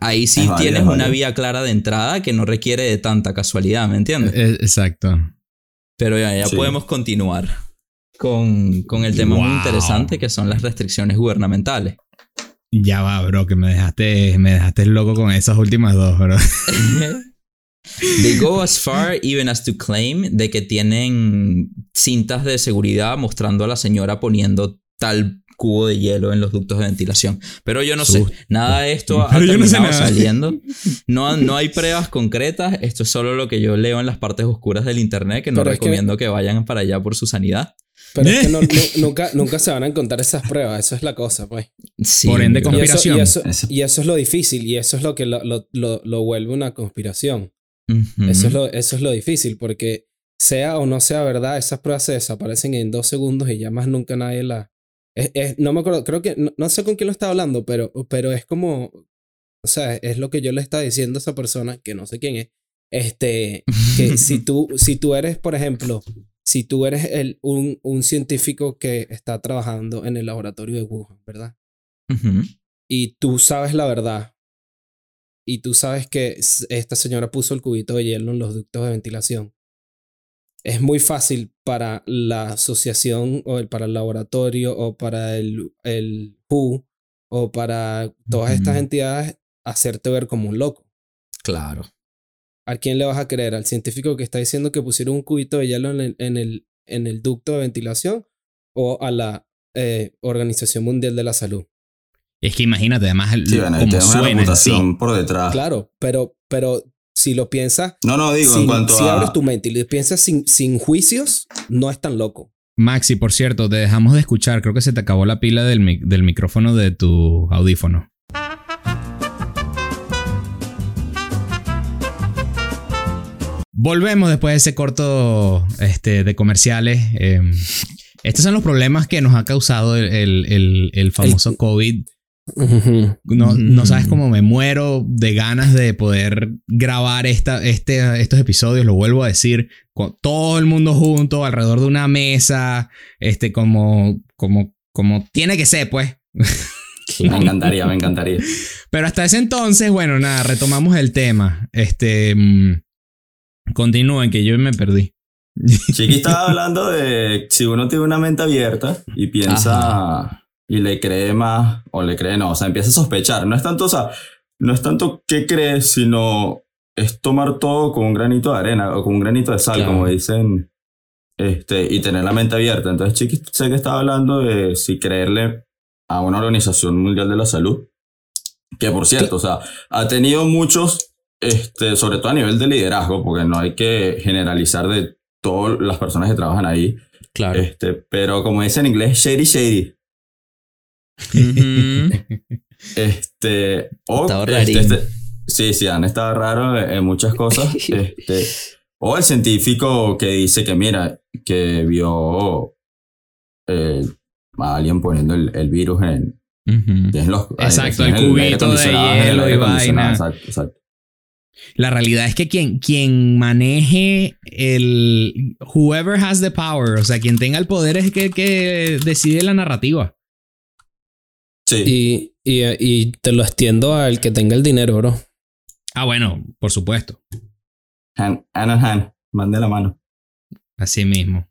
Ahí sí Es tienes es una vía clara de entrada que no requiere de tanta casualidad, ¿me entiendes? Eh, Exacto. Pero ya, ya Sí. podemos continuar con, con el tema muy interesante que son las restricciones gubernamentales. Ya va, bro, que me dejaste, me dejaste loco con esas últimas dos, bro. They go as far even as to claim de que tienen cintas de seguridad mostrando a la señora poniendo tal cubo de hielo en los ductos de ventilación. Pero yo no sé, nada de esto ha Pero yo no sé terminado saliendo. No, no hay pruebas concretas, esto es solo lo que yo leo en las partes oscuras del internet, que no Pero es que- recomiendo que... vayan para allá por su sanidad. Pero es que no- no- nunca, nunca se van a encontrar esas pruebas, eso es la cosa, pues. Sí, Por ende, bro. Y eso, y, Conspiración. eso, Eso. y eso es lo difícil, y eso es lo que lo, lo, lo, lo vuelve una conspiración. Eso, es lo, eso es lo difícil, porque sea o no sea verdad, esas pruebas se desaparecen en dos segundos y ya más nunca nadie la... Es, es- no me acuerdo, creo que, no, no sé con quién lo estaba hablando, pero, pero es como, o sea, es lo que yo le estaba diciendo a esa persona, que no sé quién es, este, que si tú, si tú eres, por ejemplo, si tú eres el, un, un científico que está trabajando en el laboratorio de Wuhan, ¿verdad? Y tú sabes la verdad y tú sabes que esta señora puso el cubito de hielo en los ductos de ventilación, es muy fácil para la asociación o el- para el laboratorio o para el, el WHO o para todas estas entidades hacerte ver como un loco. Claro. ¿A quién le vas a creer? ¿Al científico que está diciendo que pusieron un cubito de hielo en el, en el, en el ducto de ventilación o a la eh, Organización Mundial de la Salud? Es que imagínate, además, el- Sí, bueno, como una suena en sí. por detrás. Claro, pero, pero si lo piensas, No, no, digo, en si, cuanto si a... abres tu mente y lo piensas sin, sin juicios, no es tan loco. Maxi, por cierto, te dejamos de escuchar. Creo que se te acabó la pila del, mic- del micrófono de tu audífono. Volvemos después de ese corto este, de comerciales. Eh, estos son los problemas que nos ha causado el, el- el- el famoso COVID. No, no sabes cómo me muero de ganas de poder grabar esta, este, estos episodios, lo vuelvo a decir, con todo el mundo junto, alrededor de una mesa, este, como, como, como tiene que ser, pues. Me encantaría, me encantaría. Pero hasta ese entonces, bueno, nada, retomamos el tema. Este, mm, continúen, que yo me perdí. Chiqui estaba hablando de si uno tiene una mente abierta y piensa y le cree más o le cree no, o sea, empieza a sospechar. No es tanto, o sea, no es tanto qué cree, sino es tomar todo con un granito de arena o con un granito de sal, Claro. como dicen, este, y tener la mente abierta. Entonces, Chiqui, sé que estaba hablando de si creerle a una organización mundial de la salud, que por cierto, o sea, ha tenido muchos, este, sobre todo a nivel de liderazgo, porque no hay que generalizar de todas las personas que trabajan ahí, Claro. este, pero como dice en inglés, shady shady. Este, o, Estaba este, este- sí, sí, han estado raros en muchas cosas. este, o el científico que dice que, mira, que vio eh, a alguien poniendo el, el virus en, los. Exacto, en el cubito de hielo y vaina. Exacto, exacto. La realidad es que quien, quien maneje el. Whoever has the power, o sea, quien tenga el poder es el que, que decide la narrativa. Sí, Y, y, y te lo extiendo al que tenga el dinero, bro. Ah, bueno, por supuesto. hand, hand in hand, mande la mano. Así mismo.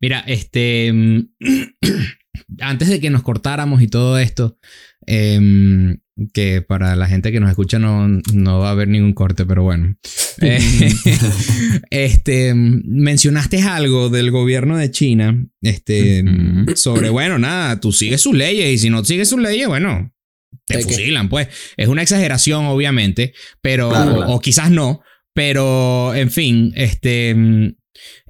Mira, este. mm, antes de que nos cortáramos y todo esto, em, que para la gente que nos escucha no, no va a haber ningún corte, pero bueno. Eh, este, mencionaste algo del gobierno de China, este, sobre, bueno, nada, tú sigues sus leyes y si no sigues sus leyes, bueno, te fusilan, pues. Es una exageración, obviamente, pero, Claro, o- claro. o quizás no, pero, en fin, este,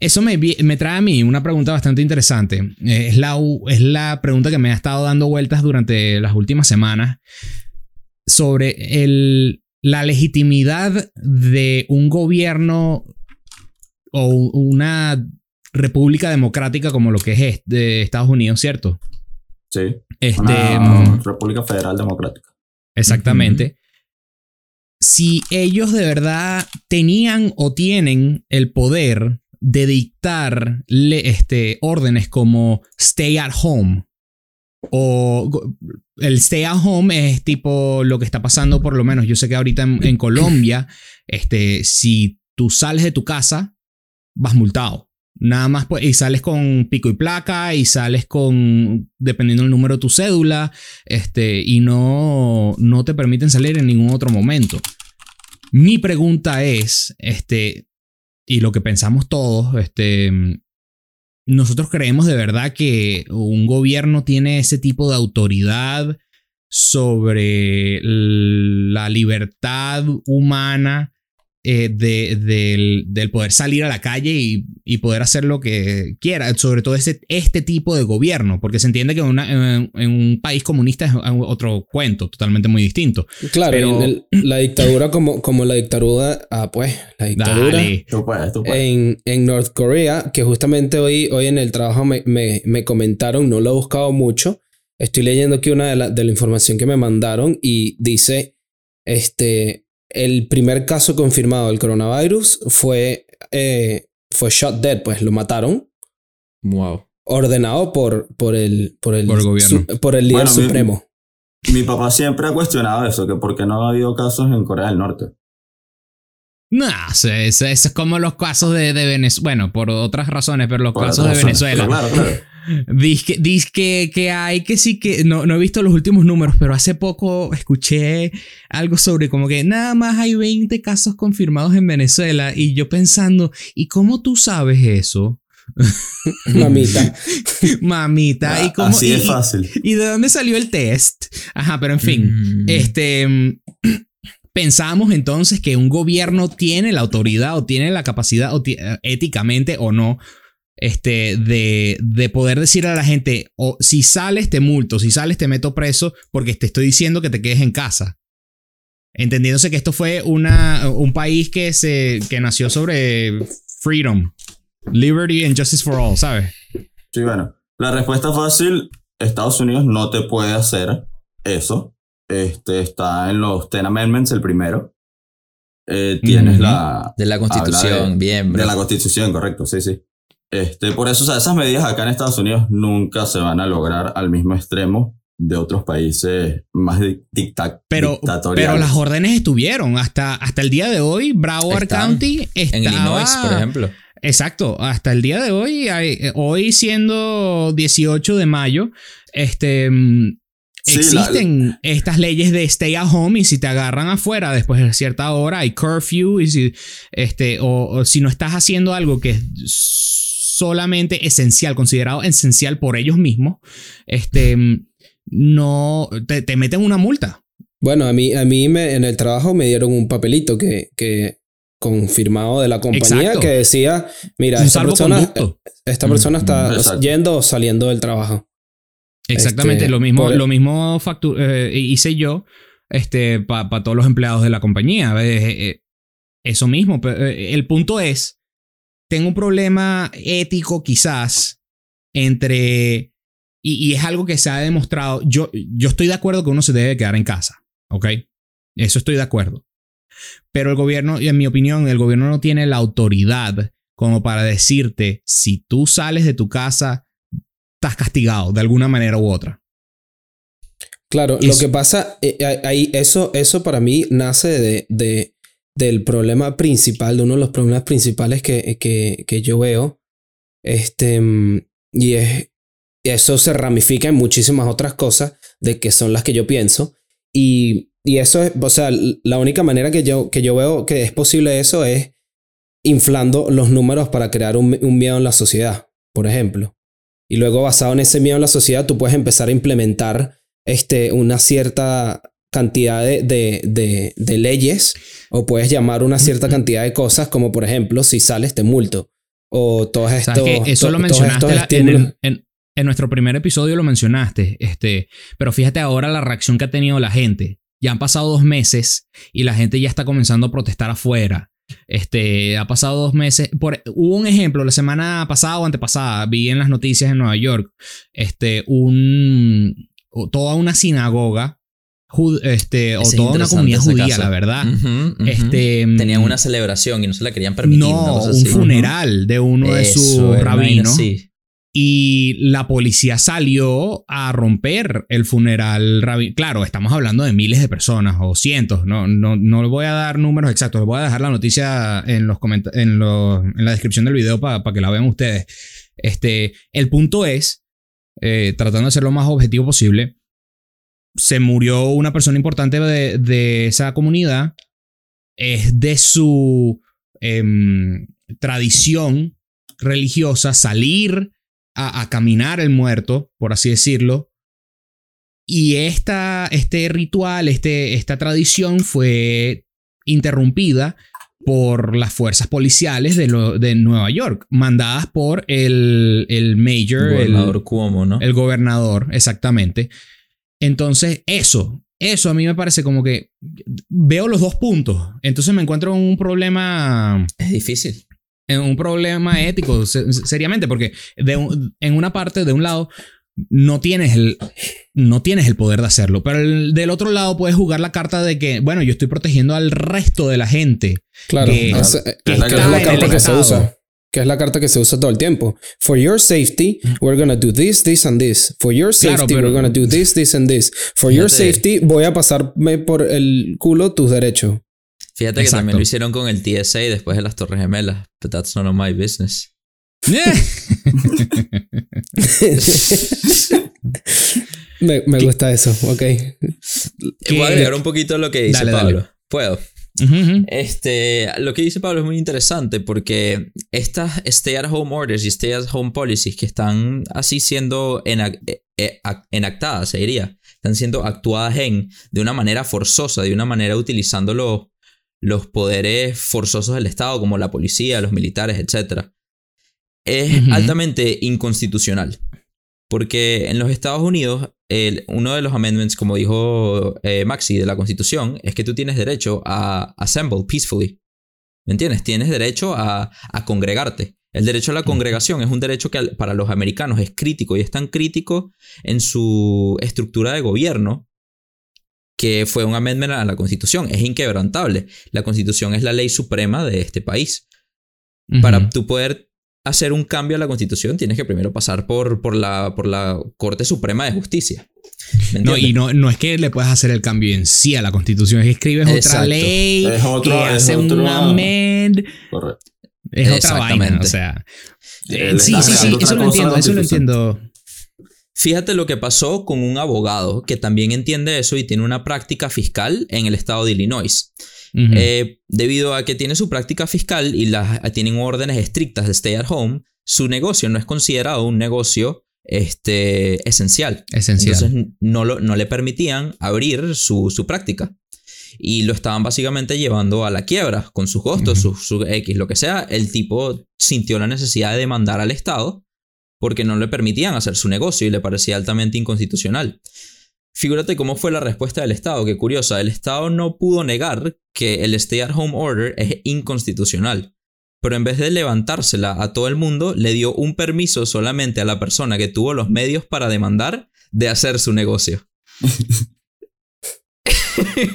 eso me, me trae a mí una pregunta bastante interesante. Es la, es la pregunta que me ha estado dando vueltas durante las últimas semanas sobre el, la legitimidad de un gobierno o una república democrática como lo que es est- de Estados Unidos, ¿cierto? Sí, Este, una mm, República Federal Democrática. Exactamente. Si ellos de verdad tenían o tienen el poder de dictar le- este, órdenes como stay at home. O el stay at home es tipo lo que está pasando, por lo menos. Yo sé que ahorita en, en Colombia, este, si tú sales de tu casa, vas multado. Nada más, pues, y sales con pico y placa, y sales con, dependiendo del número de tu cédula, este, y no, no te permiten salir en ningún otro momento. Mi pregunta es, este, y lo que pensamos todos, este, nosotros creemos de verdad que un gobierno tiene ese tipo de autoridad sobre la libertad humana eh, de- del, del poder salir a la calle y, y poder hacer lo que quiera, sobre todo ese, este tipo de gobierno, porque se entiende que una- en, en un país comunista es otro cuento totalmente muy distinto. Claro, Pero- en el- la dictadura como, como la dictadura, ah, pues, la dictadura Dale. Tú puedes, tú puedes. en, en North Korea, que justamente hoy, hoy en el trabajo me, me, me comentaron, no lo he buscado mucho, estoy leyendo aquí una de la, de la información que me mandaron y dice, este, el primer caso confirmado del coronavirus fue, eh, fue shot dead, pues lo mataron, Wow. ordenado por, por, el, por, el, Por el gobierno. su- por el líder Bueno, supremo. Mi papá siempre ha cuestionado eso, que por qué no ha habido casos en Corea del Norte. No, eso, es como los casos de, de Venezuela. Bueno, por otras razones, pero los Por casos de. Venezuela. Claro, claro. Dice que, que, que hay que sí que. No, no he visto los últimos números, pero hace poco escuché algo sobre como que nada más hay 20 casos confirmados en Venezuela. Y yo pensando, ¿y cómo tú sabes eso? Mamita. Mamita, ¿y cómo? Así y- es fácil. ¿Y de dónde salió el test? Ajá, pero en fin. Mm. Este. Pensamos entonces que un gobierno tiene la autoridad o tiene la capacidad, o eh, éticamente o no, este, de, de poder decir a la gente: o si sales, te multo, si sales, te meto preso, porque te estoy diciendo que te quedes en casa. Entendiéndose que esto fue una, un país que, se, que nació sobre freedom, liberty and justice for all, ¿sabes? Sí, bueno. La respuesta fácil, Estados Unidos no te puede hacer eso. Este está en los Ten Amendments, el primero. Eh, tienes la... De la constitución, de- bien, bro. De la constitución, correcto, sí, sí. Este, por eso, o sea, esas medidas acá en Estados Unidos nunca se van a lograr al mismo extremo de otros países más dicta Pero, dictatoriales. pero las órdenes estuvieron hasta, hasta el día de hoy. Broward Están. County En estaba, Illinois, por ejemplo. Exacto, hasta el día de hoy, hay- hoy siendo 18 de mayo, este, mm, Sí, existen estas leyes de stay at home y si te agarran afuera después de cierta hora hay curfew y si, este, o, o si no estás haciendo algo que es solamente esencial, considerado esencial por ellos mismos, este, mm, no, te, te meten una multa. Bueno, a mí, a mí me, en el trabajo me dieron un papelito que, que confirmado de la compañía Exacto. que decía, mira, esta persona, salvoconducto. esta persona está Exacto. yendo o saliendo del trabajo. Exactamente, Este, lo mismo, por- lo mismo factu- eh, hice yo este, para todos los empleados de la compañía. Eh, eh, eso mismo. pero, eh, el punto es, tengo un problema ético quizás entre, y, y es algo que se ha demostrado, yo, yo estoy de acuerdo que uno se debe quedar en casa, ¿ok? Eso estoy de acuerdo. Pero el gobierno, en mi opinión, el gobierno no tiene la autoridad como para decirte si tú sales de tu casa estás castigado de alguna manera u otra. Claro, Eso. lo que pasa, eh, ahí, eso, eso para mí nace de, de- del problema principal, de uno de los problemas principales que, que, que yo veo. Este, y es, eso se ramifica en muchísimas otras cosas de que son las que yo pienso. Y, y eso es, o sea, la única manera que yo, que yo veo que es posible eso es inflando los números para crear un, un miedo en la sociedad, por ejemplo. Y luego basado en ese miedo en la sociedad, tú puedes empezar a implementar este, una cierta cantidad de, de, de- de leyes o puedes llamar una cierta cantidad de cosas como por ejemplo si sales te multo o todos estos ¿Sabes qué? Eso to- lo mencionaste la- en, el- en- en nuestro primer episodio lo mencionaste, este, pero fíjate ahora la reacción que ha tenido la gente. Ya han pasado dos meses y la gente ya está comenzando a protestar afuera. Este, ha pasado dos meses. Por, hubo un ejemplo la semana pasada o antepasada, vi en las noticias en Nueva York, este, un, toda una sinagoga, este, o es toda una comunidad judía, la verdad. Este, Tenían una celebración y no se la querían permitir. no, un así. funeral de uno de sus Eso, rabinos. Y la policía salió a romper el funeral rabino. Claro, estamos hablando de miles de personas o cientos. No, no, no voy a dar números exactos. Les voy a dejar la noticia en, los en, los- en la descripción del video para que la vean ustedes. Este, el punto es, eh, tratando de ser lo más objetivo posible, se murió una persona importante de, de esa comunidad. Es de su em, tradición religiosa salir a, a caminar el muerto, por así decirlo. Y esta, este ritual, este, esta tradición fue interrumpida por las fuerzas policiales de, lo- de Nueva York, mandadas por el, el mayor, el- Gobernador Cuomo, ¿no? el gobernador, exactamente. Entonces, eso, eso a mí me parece como que veo los dos puntos. Entonces me encuentro en un problema, Es difícil. en un problema ético, se- seriamente, porque de un- en una parte, de un lado, no tienes el, no tienes el poder de hacerlo, pero el- del otro lado puedes jugar la carta de que, bueno, yo estoy protegiendo al resto de la gente. Claro, que- es, eh, que es la carta que se usa. Que es la carta que se usa todo el tiempo. For your safety, we're gonna do this, this and this. For your Claro, safety, pero- we're gonna do this, this and this. For your Fíjate. safety, voy a pasarme por el culo tus derechos. Fíjate que también lo hicieron con el TSA después de las Torres Gemelas. But that's none of my business. me me gusta eso, ok. Voy a agregar un poquito lo que dice Dale, Pablo. dale. Puedo. Este, lo que dice Pablo es muy interesante porque estas stay at home orders y stay at home policies que están así siendo enac- eh, eh, ac- enactadas, se diría, están siendo actuadas en de una manera forzosa, de una manera utilizando los, los poderes forzosos del Estado, como la policía, los militares, etc. Es altamente inconstitucional. Porque en los Estados Unidos, el- uno de los amendments, como dijo eh, Maxi, de la Constitución, es que tú tienes derecho a assemble peacefully. ¿Me entiendes? Tienes derecho a, a congregarte. El derecho a la congregación es un derecho que para los americanos es crítico y es tan crítico en su estructura de gobierno que fue un amendment a la Constitución. Es inquebrantable. La Constitución es la ley suprema de este país para tú poder hacer un cambio a la constitución, tienes que primero pasar por, por, la, por la Corte Suprema de Justicia. No, y no, no es que le puedas hacer el cambio en sí a la constitución, es que escribes Exacto. otra ley, es otro, que hace otro, un amend. Correcto. Es otra vaina, o sea. Eh, sí, sí, sí, eso lo entiendo, eso lo entiendo. Fíjate lo que pasó con un abogado que también entiende eso y tiene una práctica fiscal en el estado de Illinois. Eh, debido a que tiene su práctica fiscal y las, tienen órdenes estrictas de stay at home, su negocio no es considerado un negocio este, esencial. Entonces no, no le permitían abrir su, su, práctica. Y lo estaban básicamente llevando a la quiebra con sus costos, uh -huh. X, lo que sea. El tipo sintió la necesidad de demandar al Estado porque no le permitían hacer su negocio y le parecía altamente inconstitucional. Figúrate cómo fue la respuesta del Estado, que curiosa, el Estado no pudo negar que el Stay at Home Order es inconstitucional, pero en vez de levantársela a todo el mundo, le dio un permiso solamente a la persona que tuvo los medios para demandar de hacer su negocio.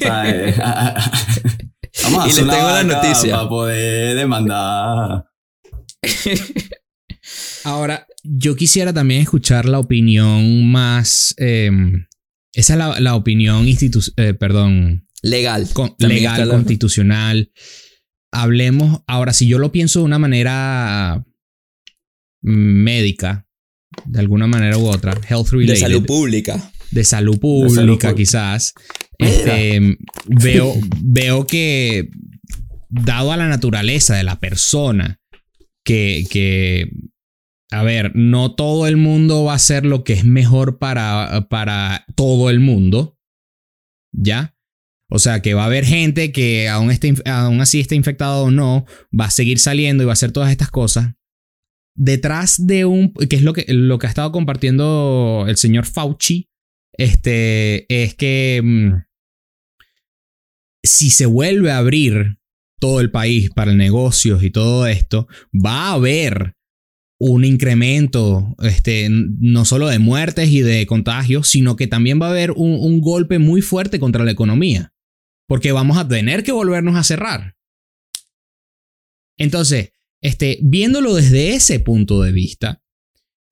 Eh, vamos a y les tengo la noticia. Para poder demandar. Ahora, yo quisiera también escuchar la opinión más em, esa es la, la opinión institu eh, perdón, legal, legal, constitucional. Hablemos, ahora, si yo lo pienso de una manera mm, médica, de alguna manera u otra, health related. De salud pública. De salud pública, quizás. Este, veo, veo que, dado a la naturaleza de la persona que, que a ver, no todo el mundo va a hacer lo que es mejor para, para todo el mundo. ¿Ya? O sea, que va a haber gente que aún, aún así esté infectado o no, va a seguir saliendo y va a hacer todas estas cosas. Detrás de un... que es lo que, lo que ha estado compartiendo el señor Fauci, este, es que mm, si se vuelve a abrir todo el país para negocios y todo esto, va a haber un incremento, este, no solo de muertes y de contagios, sino que también va a haber un, golpe muy fuerte contra la economía, porque vamos a tener que volvernos a cerrar. Entonces, este, viéndolo desde ese punto de vista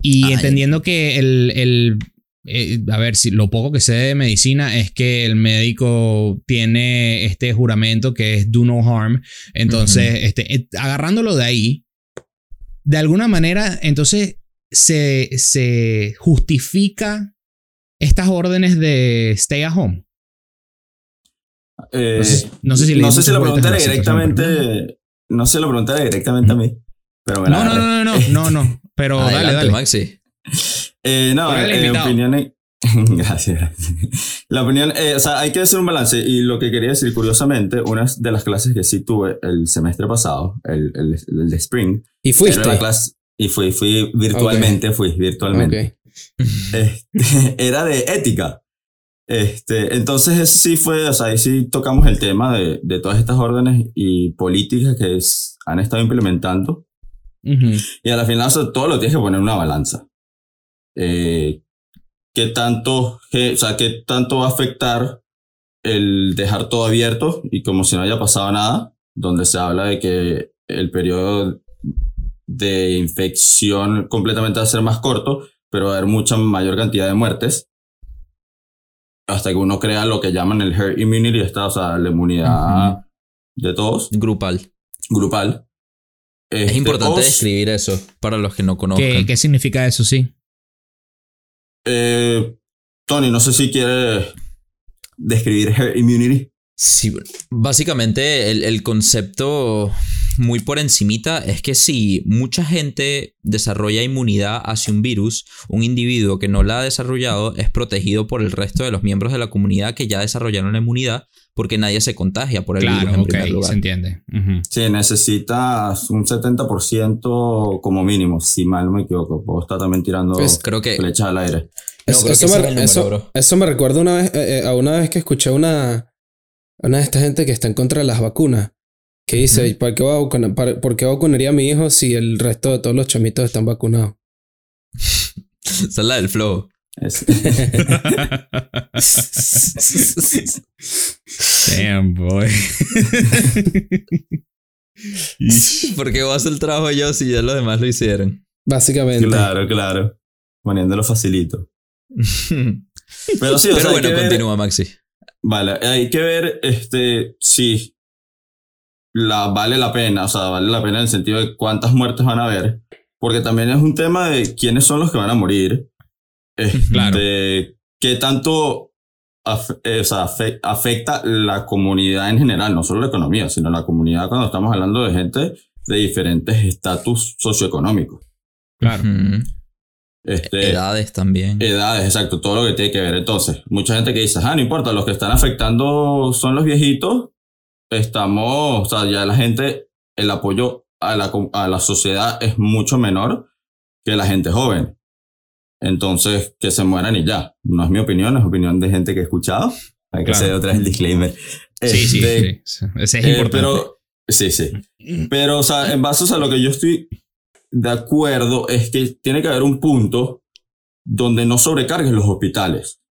y entendiendo que el, el eh, a ver, si lo poco que sé de medicina es que el médico tiene este juramento que es do no harm. Entonces, uh este, eh, agarrándolo de ahí, de alguna manera, entonces se, se justifica estas órdenes de stay at home. Eh, no, sé, si le no sé si lo preguntaré directamente. No sé lo preguntaré directamente a mí. Pero no, no, no, no, no, no, Pero dale, dale. Maxi. Eh, no, eh, opiniones, Gracias, gracias. La opinión, eh, o sea, hay que hacer un balance y lo que quería decir, curiosamente, una de las clases que sí tuve el semestre pasado, el, el, el de Spring. ¿Y fuiste? Era la clase, y fui, fui virtualmente, okay. fui virtualmente. Okay. Este, era de ética. Este, entonces sí fue, o sea, ahí sí tocamos el tema de, de todas estas órdenes y políticas que es, han estado implementando. Uh -huh. Y a la final, o sea, todo lo tienes que poner en una balanza. Eh, qué tanto, o sea, qué tanto va a afectar el dejar todo abierto y como si no haya pasado nada, donde se habla de que el periodo de infección completamente va a ser más corto, pero va a haber mucha mayor cantidad de muertes hasta que uno crea lo que llaman el herd immunity, o sea, la inmunidad de todos. Grupal. Grupal. Es importante este, os, describir eso para los que no conozcan. ¿Qué, significa eso, sí? Eh, Tony, no sé si quieres describir Herd Immunity. Sí, básicamente el, el concepto muy por encimita es que si mucha gente desarrolla inmunidad hacia un virus, un individuo que no la ha desarrollado es protegido por el resto de los miembros de la comunidad que ya desarrollaron la inmunidad porque nadie se contagia por el claro, virus en okay, se entiende. Uh -huh. Sí, necesitas un 70% como mínimo, si mal no me equivoco. Puedo estar también tirando pues creo que, flechas al aire. Eso, me, recuerda una vez, eh, eh, a una vez que escuché una, una de esta gente que está en contra de las vacunas. Que dice, uh ¿para qué va a vacunar, para, ¿por qué vacunaría a mi hijo si el resto de todos los chamitos están vacunados? Esa es la del flow. Damn, boy. Porque vos haces el trabajo yo si ya los demás lo hicieron. Básicamente. Claro, claro. Poniéndolo facilito. Pero sí, bueno, continúa. Maxi. Vale, hay que ver este si la, vale la pena, o sea, vale la pena en el sentido de cuántas muertes van a haber. Porque también es un tema de quiénes son los que van a morir Claro. de qué tanto af- eh, o sea, afe- afecta la comunidad en general, no solo la economía, sino la comunidad cuando estamos hablando de gente de diferentes estatus socioeconómicos. Claro. Este, Edades también. Edades, exacto, todo lo que tiene que ver. Entonces, mucha gente que dice, ah, no importa, los que están afectando son los viejitos, estamos, o sea, ya la gente, el apoyo a la, a la sociedad es mucho menor que la gente joven. Entonces, que se mueran y ya. No es mi opinión, es opinión de gente que he escuchado. Hay que Claro. hacer otra vez el disclaimer. Sí, sí, Este, sí. Ese es eh, importante. pero, sí, sí. Pero, o sea, en base a lo que yo estoy de acuerdo es que tiene que haber un punto donde no sobrecargues los hospitales.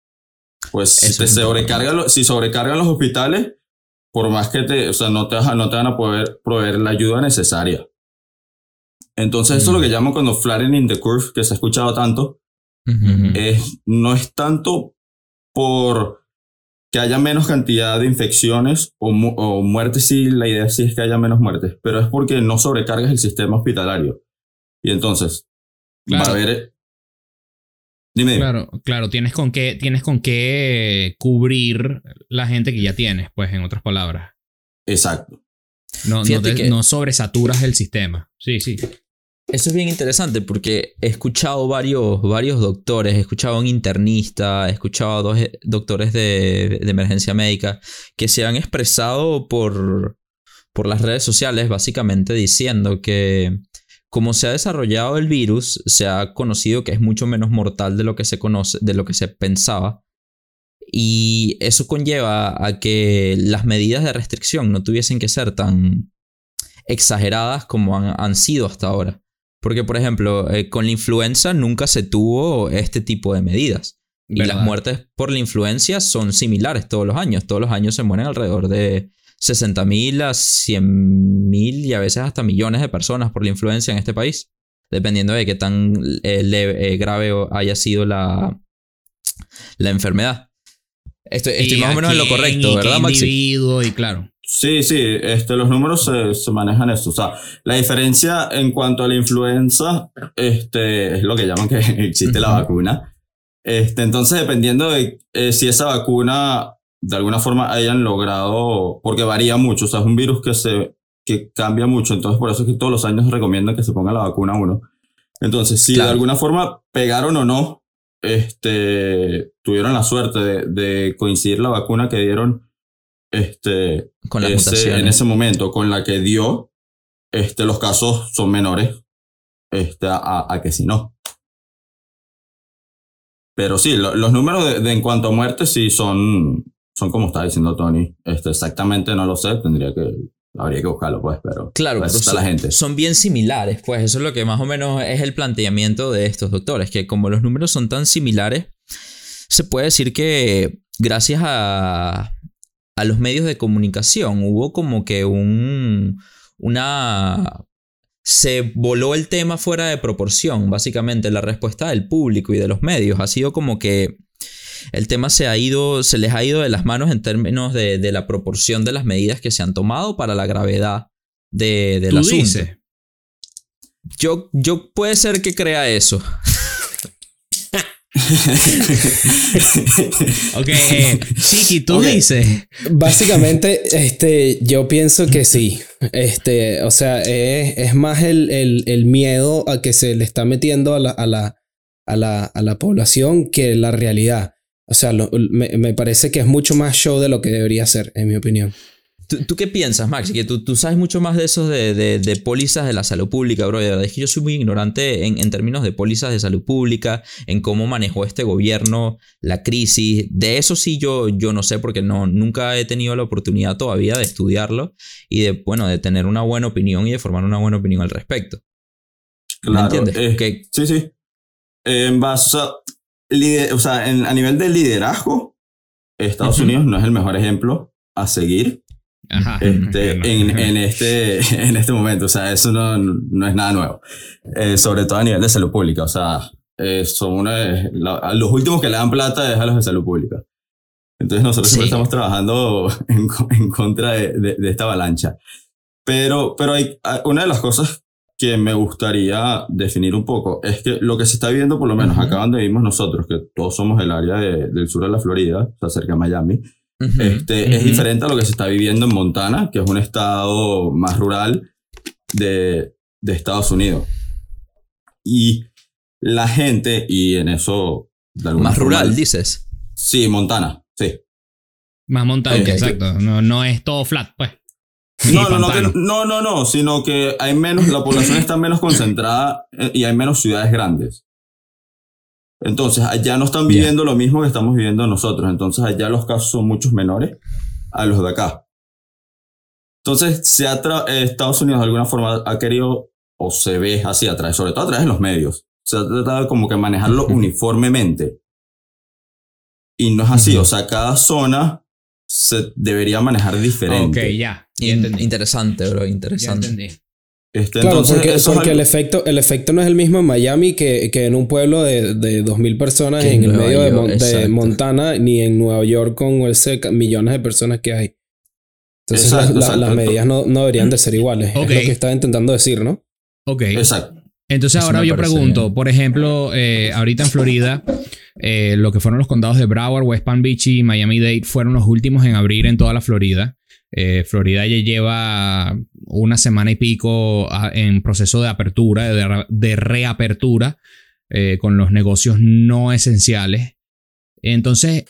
Pues si te los- si sobrecargan los hospitales, por más que te, o sea, no te, no te van a poder proveer la ayuda necesaria. Entonces, eso es lo Mm. que llamo cuando flattening the curve, que se ha escuchado tanto, Es, no es tanto por que haya menos cantidad de infecciones o, mu- o muertes, sí, la idea sí es que haya menos muertes, pero es porque no sobrecargas el sistema hospitalario. Y entonces, va Claro. a haber... Dime. Claro, claro, tienes con qué, tienes con qué cubrir la gente que ya tienes, pues, en otras palabras. Exacto. No, no, Fíjate te- que- no sobresaturas el sistema. Sí, sí. Eso es bien interesante porque he escuchado varios, varios doctores, he escuchado a un internista, he escuchado a dos eh, doctores de, de emergencia médica que se han expresado por, por las redes sociales básicamente diciendo que como se ha desarrollado el virus, se ha conocido que es mucho menos mortal de lo que se conoce, de lo que se pensaba. Y eso conlleva a que las medidas de restricción no tuviesen que ser tan exageradas como han, han sido hasta ahora. Porque, por ejemplo, eh, con la influenza nunca se tuvo este tipo de medidas. Y las muertes por la influencia son similares todos los años. Todos los años se mueren alrededor de 60.000 a 100.000 y a veces hasta millones de personas por la influencia en este país. Dependiendo de qué tan eh, leve- eh, grave haya sido la, la enfermedad. Estoy, más o menos en lo correcto, ¿verdad, Maxi? individuo y claro. Sí, sí, este, los números se, se manejan esto. O sea, la diferencia en cuanto a la influenza este, es lo que llaman que existe la vacuna. Este, entonces, dependiendo de eh, si esa vacuna de alguna forma hayan logrado, porque varía mucho, o sea, es un virus que, se, que cambia mucho, entonces por eso es que todos los años recomiendan que se ponga la vacuna uno. Entonces, si Claro. de alguna forma pegaron o no, este, tuvieron la suerte de, de coincidir la vacuna que dieron este, Con las ese- mutaciones. en ese momento con la que dio, este, los casos son menores este, a, que si no. Pero sí, lo- los números de, de en cuanto a muertes sí son, son como está diciendo Tony. Este, exactamente no lo sé, tendría que, habría que buscarlo pues, pero Claro, eso pero son, la gente. son bien similares, pues eso es lo que más o menos es el planteamiento de estos doctores, que como los números son tan similares, se puede decir que gracias a, a los medios de comunicación hubo como que un, una... Se voló el tema fuera de proporción, básicamente la respuesta del público y de los medios ha sido como que el tema se ha ido, se les ha ido de las manos en términos de, de la proporción de las medidas que se han tomado para la gravedad de, del Tú asunto. dices. Yo, yo puede ser que crea eso. Ok, eh, Chiqui, tú dices. Básicamente, este, yo pienso que sí. Este, o sea, es, es más el, el- el miedo a que se le está metiendo a la, a la, a la, a la población que la realidad. O sea, lo- me, me parece que es mucho más show de lo que debería ser, en mi opinión. ¿Tú, tú qué piensas, Max? Que tú, tú sabes mucho más de esos de, de, de pólizas de la salud pública, bro. De verdad es que yo soy muy ignorante en, en términos de pólizas de salud pública, en cómo manejó este gobierno la crisis. De eso sí yo, yo no sé porque no, nunca he tenido la oportunidad todavía de estudiarlo y de, bueno, de tener una buena opinión y de formar una buena opinión al respecto. ¿Me Claro, entiendes? eh, Que- Sí, sí. En base a, lider- o sea, en- a nivel de liderazgo, Estados. Unidos no es el mejor ejemplo a seguir Ajá. este, en, en este, en este momento. O sea, eso no, no es nada nuevo. Eh, sobre todo a nivel de salud pública. O sea, eh, son uno de la- a los últimos que le dan plata es a los de salud pública. Entonces nosotros siempre Sí. estamos trabajando en, en contra de, de- de esta avalancha. Pero, pero hay, hay- una de las cosas que me gustaría definir un poco es que lo que se está viviendo, por lo menos Ujú. acá donde vivimos nosotros, que todos somos del área de- del sur de la Florida, o sea, cerca de Miami, Ujú, este, es ujú. diferente a lo que se está viviendo en Montana, que es un estado más rural de, de Estados Unidos. Y la gente, y en eso... de alguna Más forma- rural, dices. Sí, Montana, sí. Más montado, Ok. exacto. No, no es todo flat, pues. No, no, no, que- no, no, no, sino que hay menos, la población está menos concentrada eh, y hay menos ciudades grandes. Entonces, allá no están Ya. viviendo lo mismo que estamos viviendo nosotros. Entonces, allá los casos son muchos menores a los de acá. Entonces, se ha tra- eh, Estados Unidos de alguna forma ha querido, o se ve así a través, sobre todo a través de los medios, se ha tratado de como que manejarlo uniformemente. Y no es así, o sea, cada zona se debería manejar diferente. Ok, ya. Ya In- entendí. interesante, bro, Ya interesante. entendí. Este, Claro, entonces, porque, eso es porque algo- el, efecto, el efecto no es el mismo en Miami que, que en un pueblo de, de 2.000 personas en en el medio de, York. Montana, ni en Nueva York con ese millones de personas que hay. Entonces Exacto, las- las- exacto. las medidas no, no deberían de ser iguales. Ok. Es lo que estaba intentando decir, ¿no? Ok. Exacto. Entonces Eso ahora yo pregunto, bien. por ejemplo, eh, ahorita en Florida, eh, lo que fueron los condados de Broward, West Palm Beach y Miami-Dade fueron los últimos en abrir en toda la Florida. Eh, Florida ya lleva una semana y pico ah, en proceso de apertura, de, re- de reapertura, eh, con los negocios no esenciales. Entonces,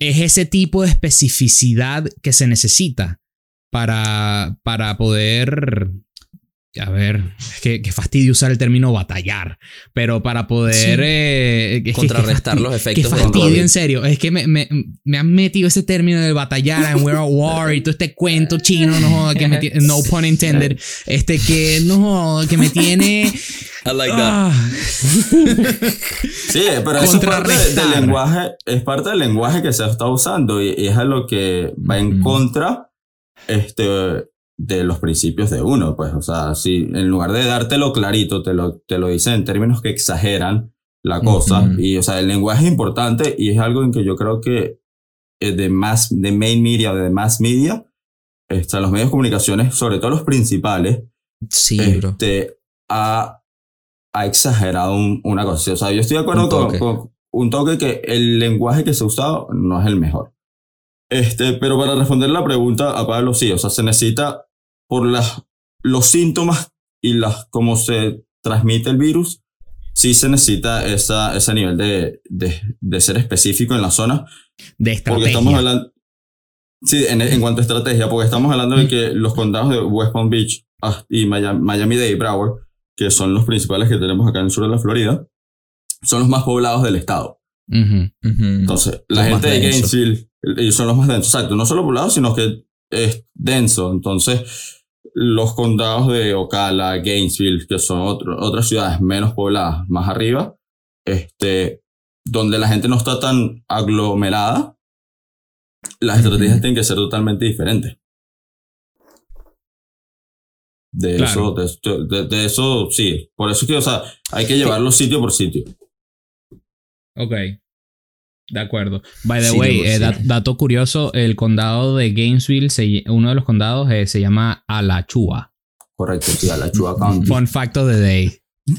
es ese tipo de especificidad que se necesita para, para poder a ver, es que, que fastidio usar el término batallar, pero para poder Sí. eh, es que- Contrarrestar que los Que efectos del fastidio, COVID. en serio. Es que me, me, me han metido ese término de batallar, and we're at war y todo este cuento chino, no que me tiene, no pun intended, este que no que me tiene. I like that. ah, Sí, pero eso es parte de- del lenguaje, es parte del lenguaje que se está usando y, y es a lo que va en Ujú. contra este, de los principios de uno. Pues, o sea, si en lugar de dártelo clarito, te lo, te lo dicen en términos que exageran la cosa. Ujú. Y, o sea, el lenguaje es importante y es algo en que yo creo que eh, de más, de main media o de mass media, este, los medios de comunicaciones, sobre todo los principales, Sí, bro. este, ha, ha exagerado un- una cosa. O sea, yo estoy de acuerdo Un con, con un toque que el lenguaje que se ha usado no es el mejor. Este, pero para responder la pregunta a Pablo, sí, o sea, se necesita por las, los síntomas y las, cómo se transmite el virus, sí se necesita esa, ese nivel de, de, de ser específico en la zona, de porque estrategia. estamos hablando. Sí, en, en cuanto a estrategia, porque estamos hablando de que los condados de West Palm Beach ah, y Miami- Miami-Dade y Broward, que son los principales que tenemos acá en el sur de la Florida, son los más poblados del estado. Ujú. Ujú. Entonces, la más gente de. Gainesville ellos son los más densos, exacto, no solo poblados, sino que es denso. Entonces, los condados de Ocala, Gainesville, que son otro- otras ciudades menos pobladas, más arriba, este, donde la gente no está tan aglomerada, las estrategias tienen que ser totalmente diferentes. De, Claro. eso, de, esto- de- de eso, sí. Por eso es que, o sea, hay que llevarlo sitio por sitio. Ok. De acuerdo. By the Sí, way, eh, dato curioso, el condado de Gainesville, se- uno de los condados eh, se llama Alachua. Correcto, sí, a la Chua County. Fun fact of the day.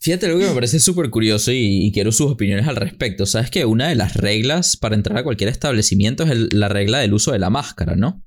Fíjate algo que me parece súper curioso y, y quiero sus opiniones al respecto. Sabes que una de las reglas para entrar a cualquier establecimiento es el- la regla del uso de la máscara, ¿no?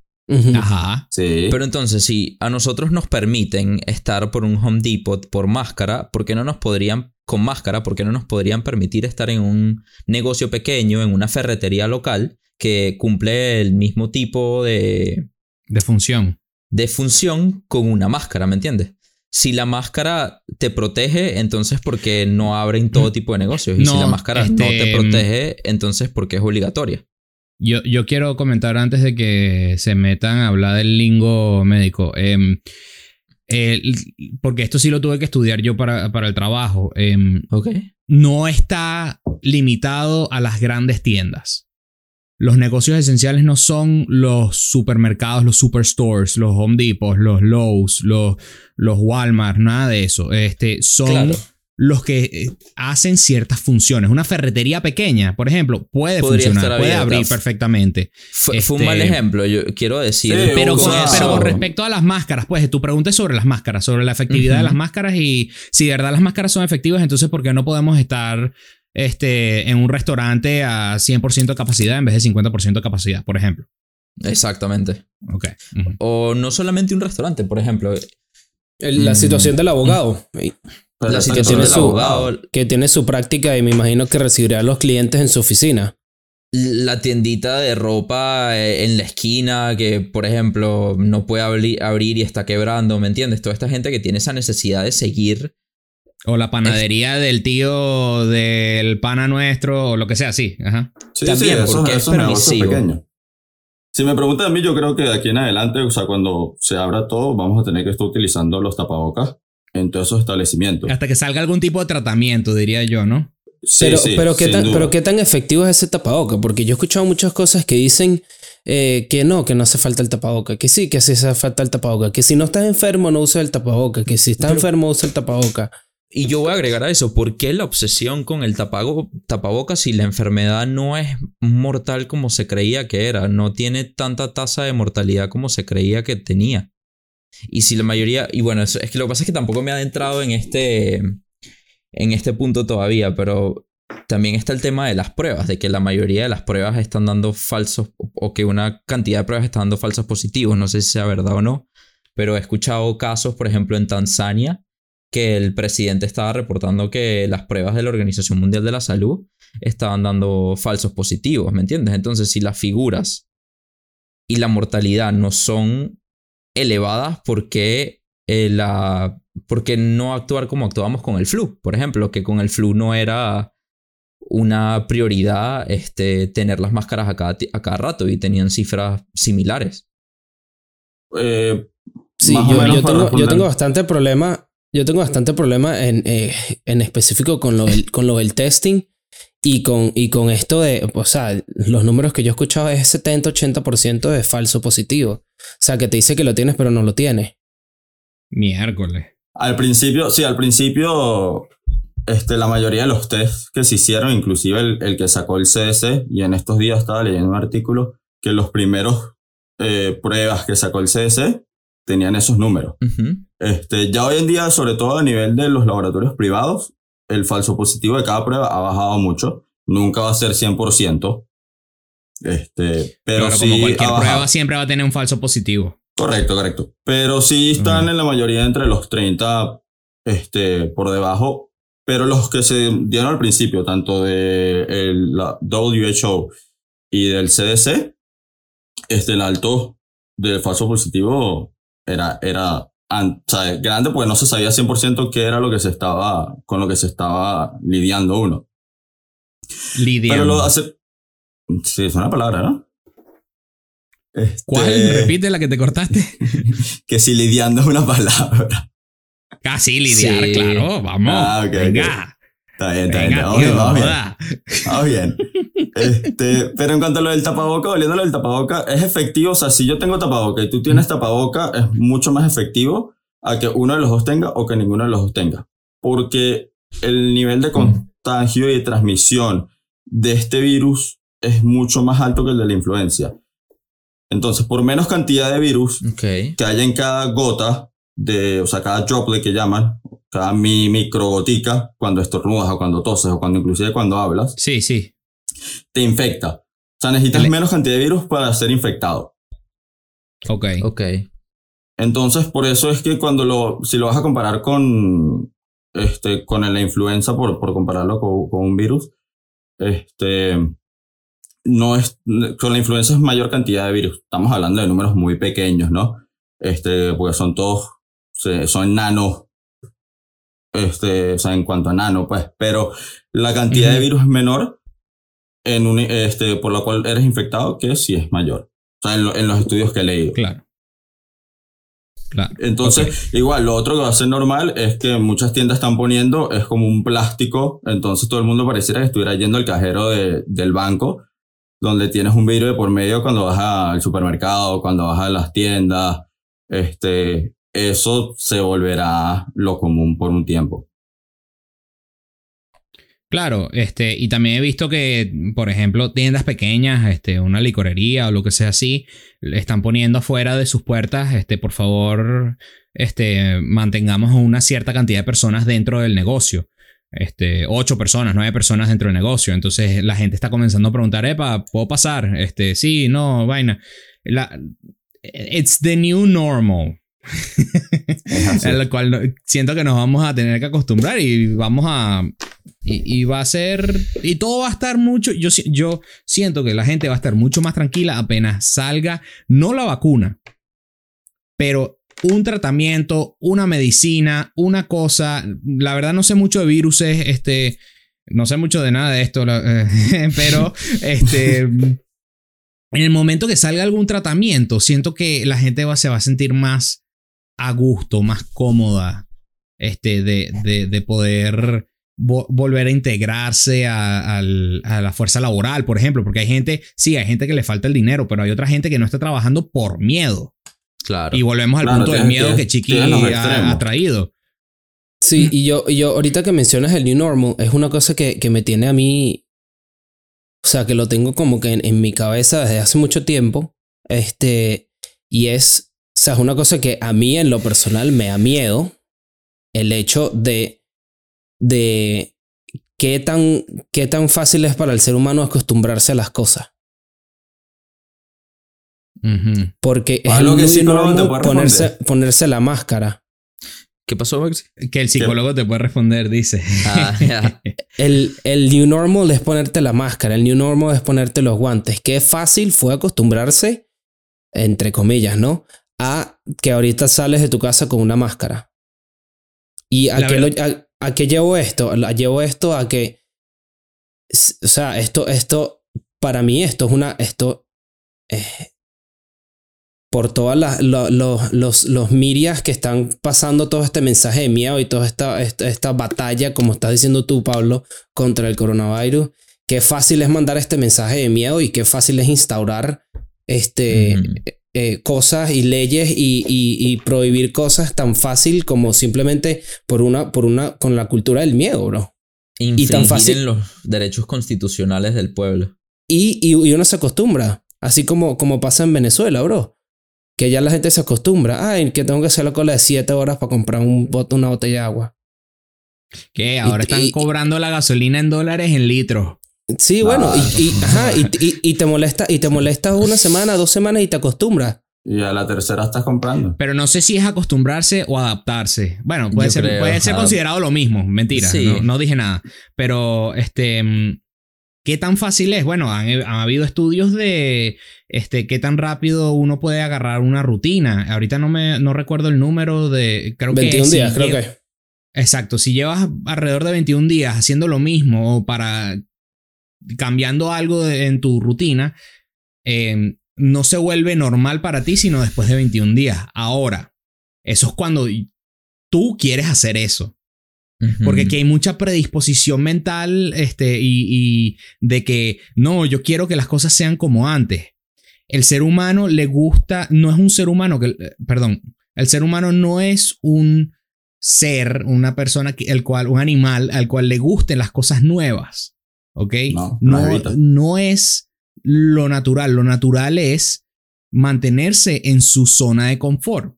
Ajá. Sí. Pero entonces, si a nosotros nos permiten estar por un Home Depot por máscara, ¿por qué no nos podrían, con máscara, por qué no nos podrían permitir estar en un negocio pequeño, en una ferretería local que cumple el mismo tipo de, De función. de función con una máscara, ¿me entiendes? Si la máscara te protege, entonces porque no abren todo tipo de negocios. Y si No, la máscara no este, te protege, entonces porque es obligatoria. Yo, yo quiero comentar antes de que se metan a hablar del lingo médico. em, el- porque esto sí lo tuve que estudiar yo para, para el trabajo. em, ¿Ok? no está limitado a las grandes tiendas. Los negocios esenciales no son los supermercados, los superstores, los Home Depots, los Lowe's, los, los Walmart, nada de eso. Este, son Claro. Los que eh, hacen ciertas funciones. Una ferretería pequeña, por ejemplo, puede Podría funcionar, puede abrir perfectamente. Fue, fue un Este- mal ejemplo, yo quiero decir. Sí, Pero con, pero con respecto a las máscaras, pues tu pregunta es sobre las máscaras, sobre la efectividad de las máscaras y si de verdad las máscaras son efectivas, entonces ¿por qué no podemos estar este, en un restaurante a 100% de capacidad en vez de 50% de capacidad, por ejemplo? Exactamente. Ok. O no solamente un restaurante, por ejemplo. La Mm. situación del abogado. Pero La esa que situación tiene su- abogado, que tiene su práctica y me imagino que recibirá a los clientes en su oficina. la tiendita de ropa eh, en la esquina que, por ejemplo, no puede abrir, abrir y está quebrando, ¿me entiendes? Toda esta gente que tiene esa necesidad de seguir. O la panadería del tío del pana nuestro o lo que sea, sí. Ajá. Sí, También, sí, esos, porque es esos permisivo. pequeños. Si me preguntan a mí, yo creo que de aquí en adelante, o sea, cuando se abra todo, vamos a tener que estar utilizando los tapabocas en todos esos establecimientos. Hasta que salga algún tipo de tratamiento, diría yo, ¿no? Sí, pero, sí, pero, ¿qué tan, duda. pero qué tan efectivo es ese tapaboca, porque yo he escuchado muchas cosas que dicen eh, que no, que no hace falta el tapaboca, que sí, que sí hace falta el tapaboca, que si no estás enfermo no usa el tapaboca, que si estás enfermo usa el tapaboca. Y yo voy a agregar a eso, ¿por qué la obsesión con el tapago, tapabocas si la enfermedad no es mortal como se creía que era? No tiene tanta tasa de mortalidad como se creía que tenía. Y si la mayoría, y bueno, es, que lo que pasa es que tampoco me he adentrado en este, en este punto todavía, pero también está el tema de las pruebas, de que la mayoría de las pruebas están dando falsos, o- que una cantidad de pruebas está dando falsos positivos, no sé si sea verdad o no, pero he escuchado casos, por ejemplo, en Tanzania, que el presidente estaba reportando que las pruebas de la Organización Mundial de la Salud estaban dando falsos positivos, ¿me entiendes? Entonces, si las figuras y la mortalidad no son elevadas, ¿por qué, eh, la, por qué no actuar como actuamos con el flu? Por ejemplo, que con el flu no era una prioridad este, tener las máscaras a cada, a cada rato y tenían cifras similares. Eh, Sí, yo, yo tengo, yo tengo bastante problema. Yo tengo bastante problema en, eh, en específico con lo, del, con lo del testing y con, y con esto de, o sea, los números que yo he escuchado es 70-80% de falso positivo. O sea, que te dice que lo tienes pero no lo tienes. Miércoles. Al principio, sí, al principio, este, la mayoría de los test que se hicieron, inclusive el, el que sacó el CDC, y en estos días estaba leyendo un artículo, que los primeros eh, pruebas que sacó el CDC tenían esos números. Este, ya hoy en día, sobre todo a nivel de los laboratorios privados, el falso positivo de cada prueba ha bajado mucho. Nunca va a ser 100%. Este, pero Claro, sí como cualquier prueba siempre va a tener un falso positivo. Correcto, correcto. Pero sí están Ujú. en la mayoría entre los 30 este, por debajo. Pero los que se dieron al principio, tanto de el- la WHO y del CDC, este, el alto del falso positivo era, era o sea, grande porque no se sabía 100% qué era lo que se estaba, con lo que se estaba lidiando uno. Lidia. Pero lo hace... Sí, es una palabra, ¿no? Este, ¿Cuál? Repite la que te cortaste. Que si lidiando es una palabra. Casi lidiar, Sí. claro. Vamos. Ah, ok, venga. Está bien, está bien. Venga, Vamos bien, vamos bien. joda. Vamos bien. Este, pero en cuanto a lo del tapaboca, volviendo a lo del tapaboca, es efectivo. O sea, si yo tengo tapaboca y tú tienes tapaboca, es mucho más efectivo a que uno de los dos tenga o que ninguno de los dos tenga. Porque el nivel de contagio y de transmisión de este virus es mucho más alto que el de la influencia. Entonces, por menos cantidad de virus que haya en cada gota, de, o sea, cada droplet que llaman, cada mi microgotica, cuando estornudas o cuando toses o cuando inclusive cuando hablas, Sí, sí. te infecta. O sea, necesitas El- menos cantidad de virus para ser infectado. Ok. Ok. Entonces, por eso es que cuando lo, si lo vas a comparar con, este, con la influenza, por, por compararlo con, con un virus, este, no es, con la influenza es mayor cantidad de virus. Estamos hablando de números muy pequeños, ¿no? Este, porque son todos, se- son nano, este, o sea, en cuanto a nano, pues, pero la cantidad de Ujú. virus es menor, en un, este, por lo cual eres infectado, que si es mayor. O sea, en, lo- en los estudios que he leído. Claro. Claro. Entonces, igual, lo otro que va a ser normal es que muchas tiendas están poniendo, es como un plástico, entonces todo el mundo pareciera que estuviera yendo al cajero de- del banco, donde tienes un vidrio de por medio cuando vas al supermercado, cuando vas a las tiendas, este, eso se volverá lo común por un tiempo. Claro, este, y también he visto que, por ejemplo, tiendas pequeñas, este, una licorería o lo que sea así, le están poniendo afuera de sus puertas, este, por favor, este, mantengamos una cierta cantidad de personas dentro del negocio. Este, ocho personas, nueve personas dentro del negocio. Entonces la gente está comenzando a preguntar, epa, ¿puedo pasar? Este, sí, no, vaina. La, it's the new normal. lo cual siento que nos vamos a tener que acostumbrar y vamos a y, va a ser y todo va a estar mucho yo, yo siento que la gente va a estar mucho más tranquila apenas salga no la vacuna pero un tratamiento, una medicina, una cosa. La verdad no sé mucho de virus, este, no sé mucho de nada de esto, pero este, en el momento que salga algún tratamiento, siento que la gente va, se va a sentir más a gusto, más cómoda, este, de, de, poder volver a integrarse a, a, la fuerza laboral, por ejemplo, porque hay gente, sí, hay gente que le falta el dinero, pero hay otra gente que no está trabajando por miedo. Y volvemos al punto del miedo que Chiqui ha, traído. Sí, y yo, yo, ahorita que mencionas el New Normal, es una cosa que, que me tiene a mí. O sea, que lo tengo como que en, mi cabeza desde hace mucho tiempo. Este. Y es. O sea, es una cosa que a mí en lo personal me da miedo. El hecho de. de qué tan, qué tan fácil es para el ser humano acostumbrarse a las cosas. Porque es algo que ponerse, ponerse la máscara. ¿Qué pasó, Max? Que el psicólogo te puede responder, dice. Ah, el, el new normal es ponerte la máscara, el new normal es ponerte los guantes. Qué fácil fue acostumbrarse, entre comillas, ¿no? A que ahorita sales de tu casa con una máscara. ¿Y a, qué, a, qué, llevo esto? Llevo esto a que. O sea, esto, esto, para mí, esto es una. Esto. Eh, por todas las los, los, los mirias que están pasando todo este mensaje de miedo y toda esta, esta, batalla, como estás diciendo tú, Pablo, contra el coronavirus. Qué fácil es mandar este mensaje de miedo y qué fácil es instaurar este, eh, cosas y leyes y, y, prohibir cosas tan fácil como simplemente por una, por una, con la cultura del miedo, bro. y tan fácil. en los derechos constitucionales del pueblo. Y, y, uno se acostumbra, así como, como pasa en Venezuela, bro que ya la gente se acostumbra. Ay, que tengo que hacer la cola de 7 horas para comprar un una botella de agua. Que ahora están cobrando la gasolina en dólares en litros. Sí, bueno, y, ajá, y, te molesta, y te molesta una semana, dos semanas y te acostumbras. Y a la tercera estás comprando. Pero no sé si es acostumbrarse o adaptarse. Bueno, puede ser, puede ser considerado lo mismo. Mentira, no, no, dije nada. Pero este mm, ¿Qué tan fácil es? Bueno, han, habido estudios de este, qué tan rápido uno puede agarrar una rutina. Ahorita no me no recuerdo el número de. Creo 21 días, creo que. Exacto. Si llevas alrededor de 21 días haciendo lo mismo o para. cambiando algo en tu rutina, em, no se vuelve normal para ti, sino después de 21 días. Ahora, eso es cuando tú quieres hacer eso. Porque aquí hay mucha predisposición mental este, y, de que no, yo quiero que las cosas sean como antes. El ser humano le gusta, no es un ser humano que, perdón, el ser humano no es un ser, una persona, el cual, un animal al cual le gusten las cosas nuevas. ¿Ok? No, no, no es lo natural. Lo natural es mantenerse en su zona de confort.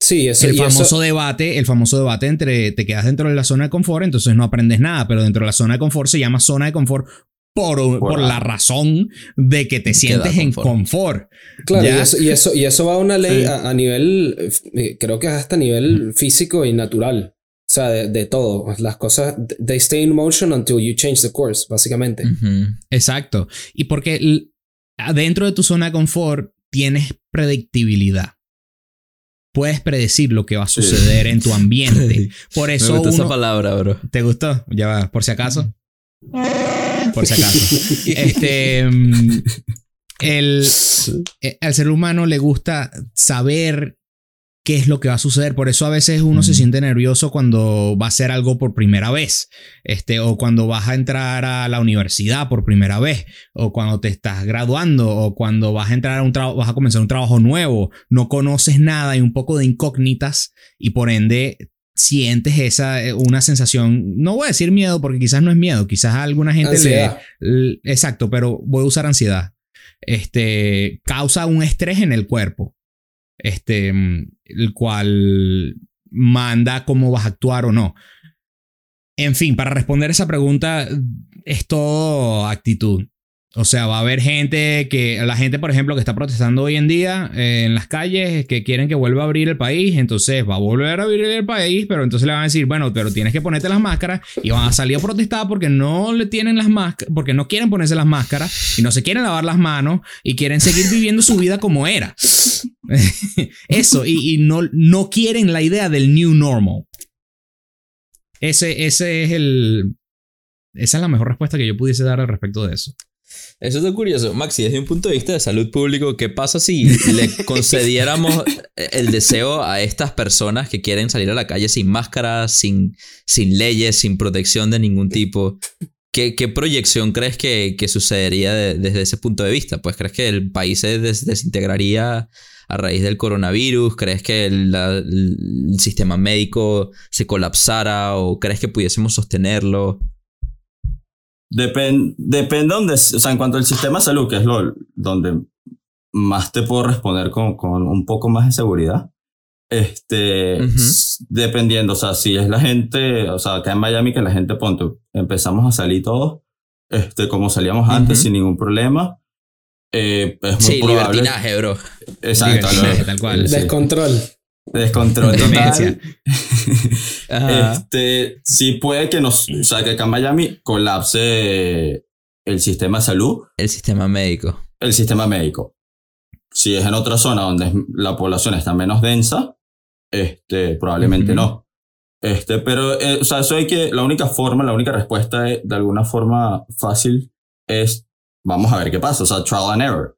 Sí, el famoso debate, el famoso debate entre te quedas dentro de la zona de confort, entonces no aprendes nada, pero dentro de la zona de confort se llama zona de confort por, por, la razón de que te sientes en confort. Claro, y eso, y eso, va a una ley a, nivel, eh, creo que hasta a nivel físico y natural. O sea, de, todo. Las cosas, they stay in motion until you change the course, básicamente. Exacto. Y porque dentro de tu zona de confort tienes predictibilidad puedes predecir lo que va a suceder en tu ambiente. Por eso. Me gustó esa palabra, bro. ¿Te gustó? Ya va, por si acaso. Por si acaso. este. Mm, el, eh, al ser humano le gusta saber qué es lo que va a suceder. Por eso a veces uno se siente nervioso cuando va a hacer algo por primera vez, este, o cuando vas a entrar a la universidad por primera vez, o cuando te estás graduando, o cuando vas a entrar a un trabajo, vas a comenzar un trabajo nuevo, no conoces nada, hay un poco de incógnitas y por ende sientes esa, eh, una sensación, no voy a decir miedo porque quizás no es miedo, quizás a alguna gente Ansiedad. le, exacto, pero voy a usar ansiedad. Este, causa un estrés en el cuerpo, este, mm, el cual manda cómo vas a actuar o no. En fin, para responder esa pregunta, es todo actitud. O sea, va a haber gente que, la gente, por ejemplo, que está protestando hoy en día eh, en las calles, que quieren que vuelva a abrir el país, entonces va a volver a abrir el país, pero entonces le van a decir, bueno, pero tienes que ponerte las máscaras y van a salir a protestar porque no le tienen las máscaras, porque no quieren ponerse las máscaras y no se quieren lavar las manos y quieren seguir viviendo su vida como era. Eso, y, y no, no quieren la idea del new normal. Ese, ese es el... Esa es la mejor respuesta que yo pudiese dar al respecto de eso. Eso es curioso. Maxi, desde un punto de vista de salud público, ¿qué pasa si le concediéramos el deseo a estas personas que quieren salir a la calle sin máscara, sin, sin leyes, sin protección de ningún tipo? ¿Qué, qué proyección crees que, que sucedería de- desde ese punto de vista? Pues crees que el país se des- desintegraría a raíz del coronavirus? ¿Crees que el, la- el sistema médico se colapsara o crees que pudiésemos sostenerlo? Depen- depende donde, o sea, en cuanto al sistema de salud, que es lo donde más te puedo responder con, con un poco más de seguridad. Este, Ujú. s- dependiendo, o sea, si es la gente, o sea, acá en Miami que la gente, ponte, empezamos a salir todos, este, como salíamos antes Ujú. sin ningún problema, eh, es muy Sí, probable. libertinaje, bro. Exacto, Libertinaje, tal cual. sí. Descontrol. Total. Este, sí puede que nos, o sea, que acá en Miami colapse el sistema de salud, El sistema médico. el sistema médico. Si es en otra zona donde la población está menos densa, este, probablemente Ujú. no. Este, pero, eh, o sea, eso hay que, la única forma, la única respuesta es, de alguna forma fácil es, vamos a ver qué pasa, o sea, trial and error.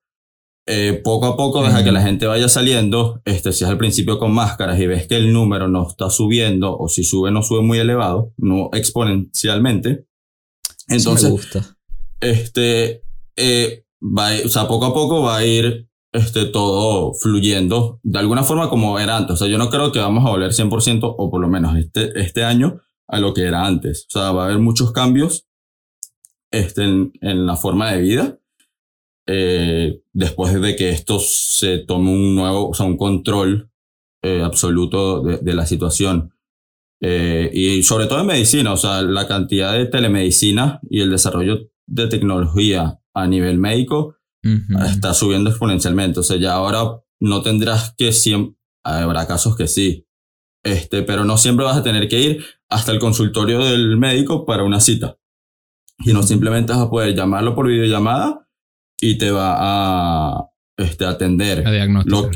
Eh, poco a poco, deja que la gente vaya saliendo, este, si es al principio con máscaras y ves que el número no está subiendo, o si sube, no sube muy elevado, no exponencialmente, Eso me entonces gusta. este, eh, va o sea, poco a poco va a ir este, todo fluyendo de alguna forma como era antes. O sea, yo no creo que vamos a volver 100% o por lo menos este, este año a lo que era antes. O sea, va a haber muchos cambios este, en, en la forma de vida. Eh, después de que esto se tome un nuevo, o sea, un control eh, absoluto de, de la situación. Eh, y sobre todo en medicina, o sea, la cantidad de telemedicina y el desarrollo de tecnología a nivel médico Ujú. está subiendo exponencialmente. O sea, ya ahora no tendrás que siempre, habrá casos que sí, este, pero no siempre vas a tener que ir hasta el consultorio del médico para una cita. Y no simplemente vas a poder llamarlo por videollamada y te va a este, atender. A diagnóstico. Lo-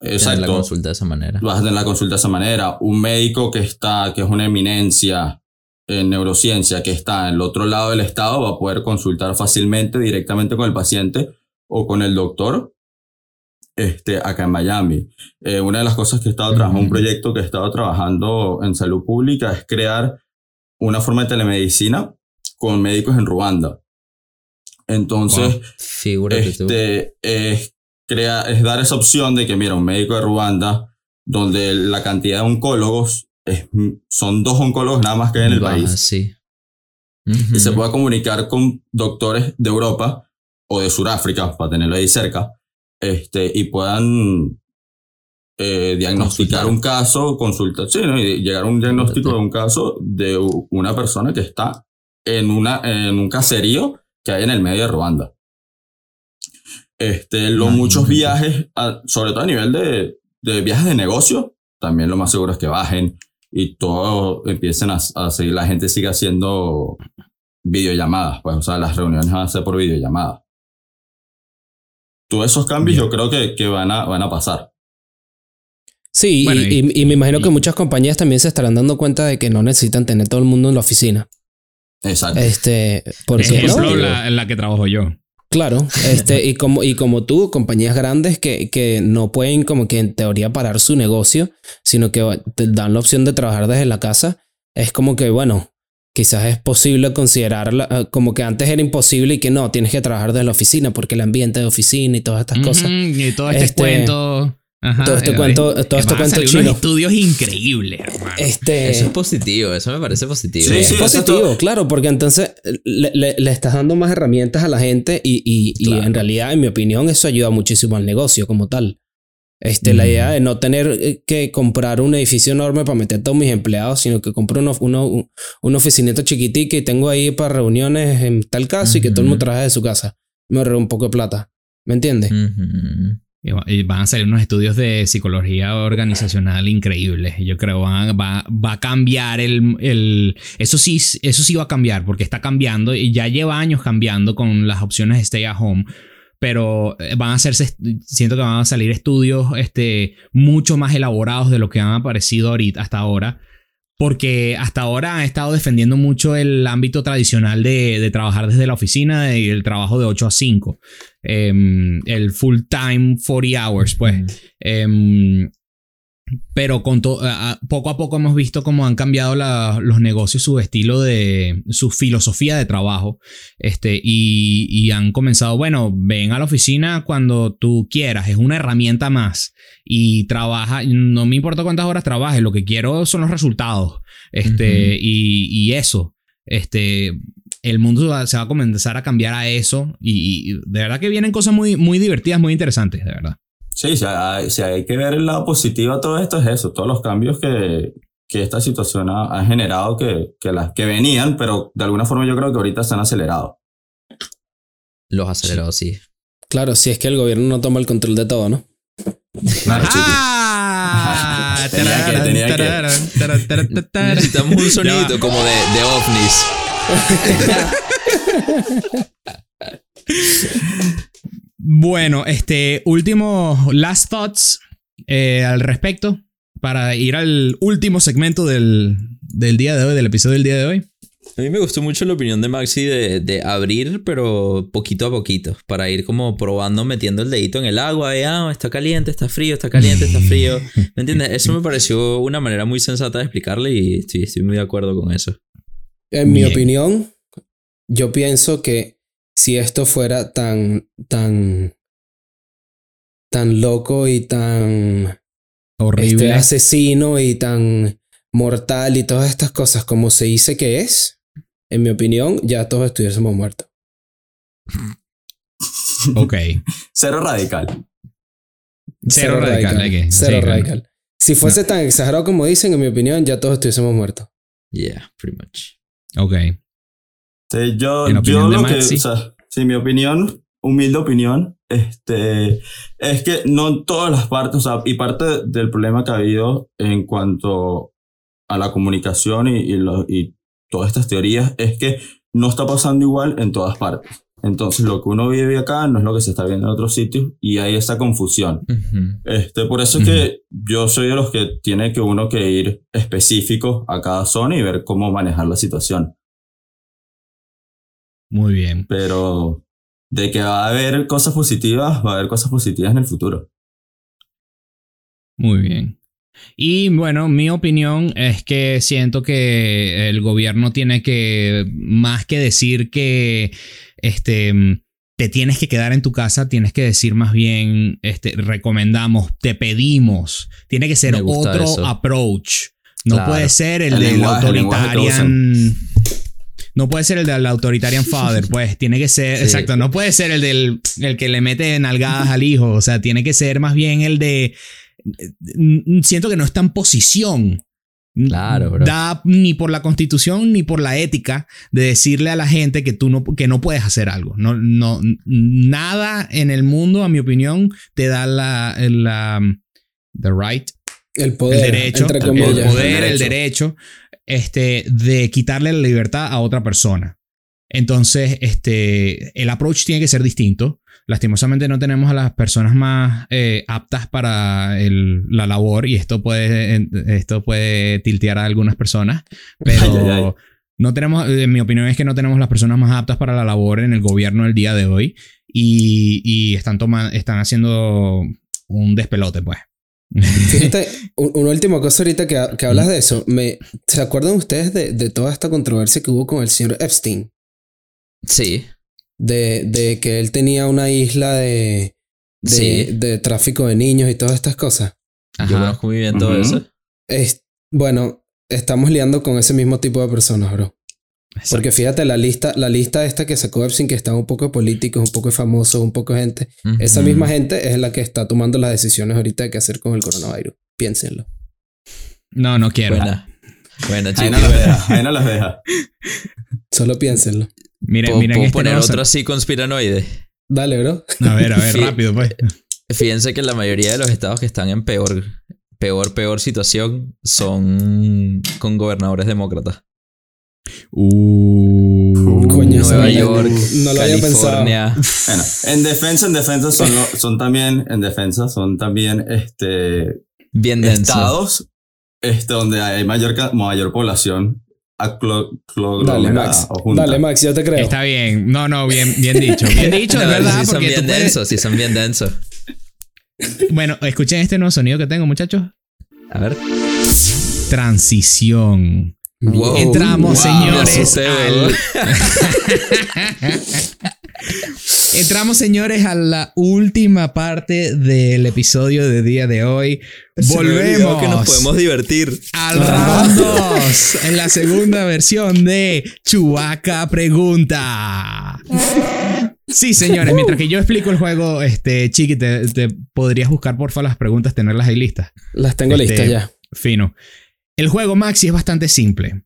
Tener la Exacto consulta de esa manera. vas a tener la consulta de esa manera. Un médico que está, que es una eminencia en neurociencia, que está en el otro lado del estado, va a poder consultar fácilmente directamente con el paciente o con el doctor este, acá en Miami. Eh, una de las cosas que he estado trabajando, un Ujú. proyecto que he estado trabajando en salud pública es crear una forma de telemedicina con médicos en Ruanda. Entonces, Figúrate este, es, crea, es dar esa opción de que, mira, un médico de Ruanda, donde la cantidad de oncólogos es- son dos oncólogos nada más que hay en el Baja, país, Sí. y se pueda comunicar con doctores de Europa o de Sudáfrica, para tenerlo ahí cerca, este, y puedan eh, diagnosticar Consultar. un caso, consultar, sí, ¿no? y llegar a un diagnóstico de un caso de una persona que está en, una, en un caserío que hay en el medio de Ruanda. Este, los muchos viajes, a- sobre todo a nivel de, de viajes de negocio, también lo más seguro es que bajen y todo empiecen a, a seguir, la gente siga haciendo videollamadas, pues, o sea, las reuniones van a ser por videollamada. Todos esos cambios Bien. yo creo que, que van, a, van a pasar. Sí, y- Bueno, y, y- y me imagino que muchas compañías también se estarán dando cuenta de que no necesitan tener todo el mundo en la oficina. Exacto. Este, porque Ejemplo, ¿no? la, en la que trabajo yo. Claro, este, y como, y como tú, compañías grandes que, que no pueden como que en teoría parar su negocio, sino que te dan la opción de trabajar desde la casa, es como que, bueno, quizás es posible considerarla, eh, como que antes era imposible y que no, tienes que trabajar desde la oficina porque el ambiente de oficina y todas estas cosas. Ujú, Y todo este, Este- cuento. Ajá, Todo cuento- eh, todo este cuento salir chino. unos estudios increíbles, hermano. Este, Eso es positivo, eso me parece positivo. Sí, es sí, positivo, todo- claro, porque entonces le, le- le estás dando más herramientas a la gente y, y- y en realidad, en mi opinión, eso ayuda muchísimo al negocio como tal. Este, La Ujú. idea de no tener eh, que comprar un edificio enorme para meter a todos mis empleados, sino que compro uno, uno, un oficinito chiquitica y tengo ahí para reuniones en tal caso y que todo el mundo trabaje de su casa. Me ahorré un poco de plata. ¿Me entiendes? Va- van a salir unos estudios de psicología organizacional increíbles. Yo creo va, va, va a cambiar el, el... Eso sí, eso sí va a cambiar porque está cambiando y ya lleva años cambiando con las opciones de stay at home. Pero eh, van a hacerse, siento que van a salir estudios este, mucho más elaborados de lo que han aparecido ahorita, hasta ahora. Porque hasta ahora han estado defendiendo mucho el ámbito tradicional de, de trabajar desde la oficina y el trabajo de 8 a 5. Em, el full time 40 hours, pues. Pero con a- poco a poco hemos visto cómo han cambiado la- los negocios, su estilo de, su filosofía de trabajo. Este, y, y han comenzado, bueno, ven a la oficina cuando tú quieras, es una herramienta más. Y trabaja, no me importa cuántas horas trabajes, lo que quiero son los resultados. Este, Ujú. y, y eso. Este, el mundo va- se va a comenzar a cambiar a eso. Y, y de verdad que vienen cosas muy, muy divertidas, muy interesantes, de verdad. Sí, si hay, si hay que ver el lado positivo a todo esto es eso, todos los cambios que, que esta situación ha, ha generado que, que, las, que venían, pero de alguna forma yo creo que ahorita están acelerados. Los acelerados, sí. Claro, si es que el gobierno no toma el control de todo, ¿no? Claro. ¡Ah! Tenía que- tenía que. Tararán, tararán, tararán, tararán. Necesitamos un va. como de, de ovnis. Bueno, este último last thoughts eh, al respecto para ir al último segmento del, del día de hoy, del episodio del día de hoy. A mí me gustó mucho la opinión de Maxi de, de abrir, pero poquito a poquito, para ir como probando, metiendo el dedito en el agua, de, ah, está caliente, está frío, está caliente, está frío. ¿Me entiendes? Eso me pareció una manera muy sensata de explicarle y estoy, estoy muy de acuerdo con eso. En mi opinión, yo pienso que si esto fuera tan, tan, tan loco y tan Horrible. este, asesino y tan mortal y todas estas cosas como se dice que es, en mi opinión, ya todos estuviésemos muertos. Ok. Cero radical. Cero radical, que- Cero sí, claro. radical. Si fuese tan exagerado como dicen, en mi opinión, ya todos estuviésemos muertos. Yeah, pretty much. Ok. Sí, yo, yo lo que, Maxi. o sea, sí, mi opinión, humilde opinión, este, es que no en todas las partes, o sea, y parte del problema que ha habido en cuanto a la comunicación y, y, lo- y todas estas teorías es que no está pasando igual en todas partes. Entonces, lo que uno vive acá no es lo que se está viendo en otros sitios y hay esa confusión. Ujú. Este, por eso es que yo soy de los que tiene que uno que ir específico a cada zona y ver cómo manejar la situación. Muy bien. Pero de que va a haber cosas positivas, va a haber cosas positivas en el futuro. Muy bien. Y bueno, mi opinión es que siento que el gobierno tiene que, más que decir que este, te tienes que quedar en tu casa, tienes que decir más bien, este, recomendamos, te pedimos. Tiene que ser otro eso. approach. No Claro. puede ser el, El del lenguaje- el que autoritarian. No puede ser el del authoritarian father, pues tiene que ser, Sí. exacto, no puede ser el del el que le mete nalgadas al hijo, o sea, tiene que ser más bien el de mm, siento que no está en posición. Claro, bro. Da ni por la constitución ni por la ética de decirle a la gente que tú no, que no puedes hacer algo. No, no, nada en el mundo, a mi opinión, te da la, la the right, El poder, el derecho, entre el poder, El el derecho, este, de quitarle la libertad a otra persona. Entonces, este, el approach tiene que ser distinto. Lastimosamente no tenemos a las personas más eh, aptas para el- la labor y esto puede, esto puede tiltear a algunas personas, pero Ay, ay, ay. no tenemos, en mi opinión es que no tenemos las personas más aptas para la labor en el gobierno el día de hoy y, y están, toma- están haciendo un despelote, pues. Fíjate, un- una última cosa ahorita que, que hablas de eso. Me, ¿Se acuerdan ustedes de, de toda esta controversia que hubo con el señor Epstein? Sí. De, de que él tenía una isla de, de, Sí. de tráfico de niños y todas estas cosas. Yo Ajá. conozco muy bien todo eso. Es, bueno, estamos liando con ese mismo tipo de personas, bro. Exacto. Porque fíjate, la lista, la lista esta que sacó Epstein, que está un poco de políticos, un poco de famosos, un poco de gente. Esa misma gente es la que está tomando las decisiones ahorita de qué hacer con el coronavirus. Piénsenlo. No, no quiero. Bueno, Ahí chicos. no los deja, ahí no los deja. Solo piénsenlo. Miren, ¿Puedo, miren puedo este poner otro así conspiranoide? Dale, bro. A ver, a ver, rápido, pues. Fíjense que la mayoría de los estados que están en peor, peor, peor situación son con gobernadores demócratas. Uh, Coño, Nueva York, no lo había pensado. California. Bueno, en defensa, en defensa son, lo- son también, en defensa son también este, Bien denso. estados este, donde hay mayor, mayor población Dale, Max. Dale, Max, yo te creo. Está bien. No, no, bien, bien dicho. Bien dicho, No, es verdad. sí son porque bien puedes- densos, sí son bien densos. Bueno, escuchen este nuevo sonido que tengo, muchachos. A ver. Transición. Wow. Entramos, Wow, señores. al-. Entramos, señores, a la última parte del episodio de día de hoy. Se Volvemos que nos podemos divertir. al round 2 en la segunda versión de Chubaca Pregunta. Sí, señores, mientras que yo explico el juego, este, Chiqui, te, te podrías buscar porfa las preguntas, tenerlas ahí listas. Las tengo Este, listas ya. Fino. El juego, Maxi, es bastante simple.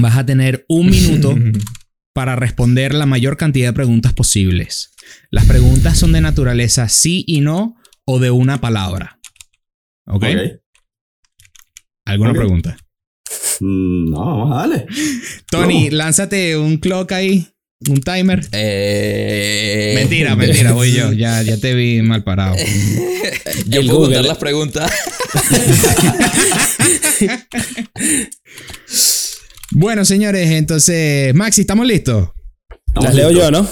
Vas a tener un minuto para responder la mayor cantidad de preguntas posibles. Las preguntas son de naturaleza sí y no o de una palabra. ¿Ok? ¿Alguna pregunta? Mm, No, darle. Tony, lánzate un clock ahí, un timer. Eh, Mentira, mentira, voy yo. Ya, ya te vi mal parado. Yo puedo Google. contar las preguntas. Bueno, señores, entonces, Maxi, ¿estamos listos? Estamos Las leo listos. yo, ¿no?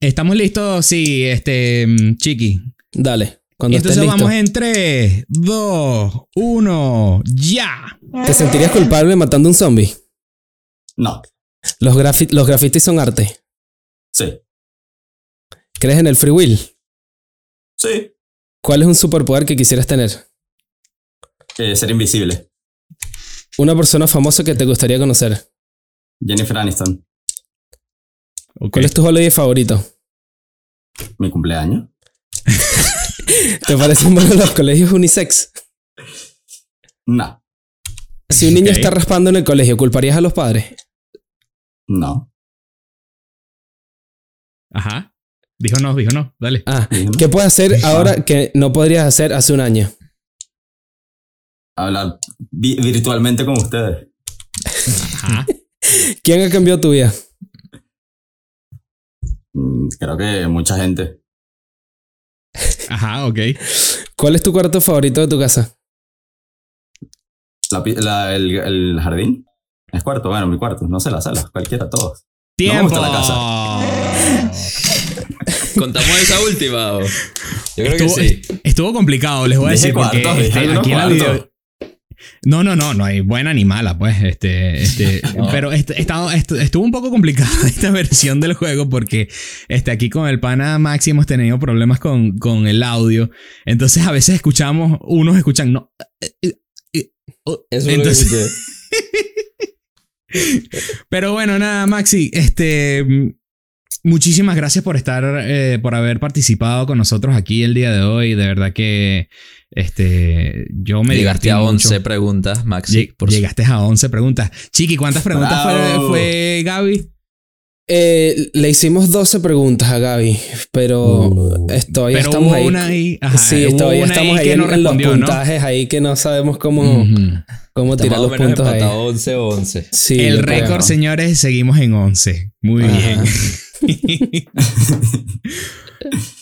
¿Estamos listos? Sí, este, Chiqui. Dale. Cuando Entonces estés listo. vamos en 3, 2, 1, ya. ¿Te sentirías culpable matando un zombie? No. Los, grafi- los grafitis son arte. Sí. ¿Crees en el free will? Sí. ¿Cuál es un superpoder que quisieras tener? Eh, ser invisible. Una persona famosa que te gustaría conocer. Jennifer Aniston. ¿Cuál es tu holiday favorito? Mi cumpleaños. ¿Te parecen buenos los colegios unisex? No. Si un niño está raspando en el colegio, ¿culparías a los padres? No. Ajá. Dijo no, dijo no. Dale. Ah. ¿qué puedes hacer ahora que no podrías hacer hace un año? Hablar vi- virtualmente con ustedes. Ajá. ¿Quién ha cambiado tu vida? Mm, Creo que mucha gente. Ajá, ok. ¿Cuál es tu cuarto favorito de tu casa? La- el, el jardín. Es cuarto, bueno, mi cuarto. No sé, la sala. Cualquiera, todos. Tiempo. gusta la Contamos esa última. Yo creo Estuvo, que sí. estuvo complicado, les voy a decir, porque cuartos, dije este, aquí en la video- No, no, no, no hay buena ni mala, pues. Este, este, No. Pero este, estado- estu- estuvo un poco complicada esta versión del juego porque este, aquí con el pana Maxi hemos tenido problemas con, con el audio. Entonces a veces escuchamos, unos escuchan, no. eh, eh, eh, oh, Eso es lo que entonces. Pero bueno, nada, Maxi, este. Muchísimas gracias por estar, eh, por haber participado con nosotros aquí el día de hoy. De verdad que este, yo me Llegaste a mucho. 11 preguntas, Maxi. Lleg- por su- Llegaste a 11 preguntas. Chiqui, ¿cuántas preguntas fue, Gaby? Eh, le hicimos 12 preguntas a Gaby, pero Uh, todavía Pero estamos hubo ahí. una ahí. Ajá, sí, hubo todavía una estamos ahí que en, no en los puntajes ahí que no sabemos cómo. Cómo tirar los puntos ahí. empatado 11 o 11. Sí, El récord, señores, seguimos en 11. Muy Ajá. bien.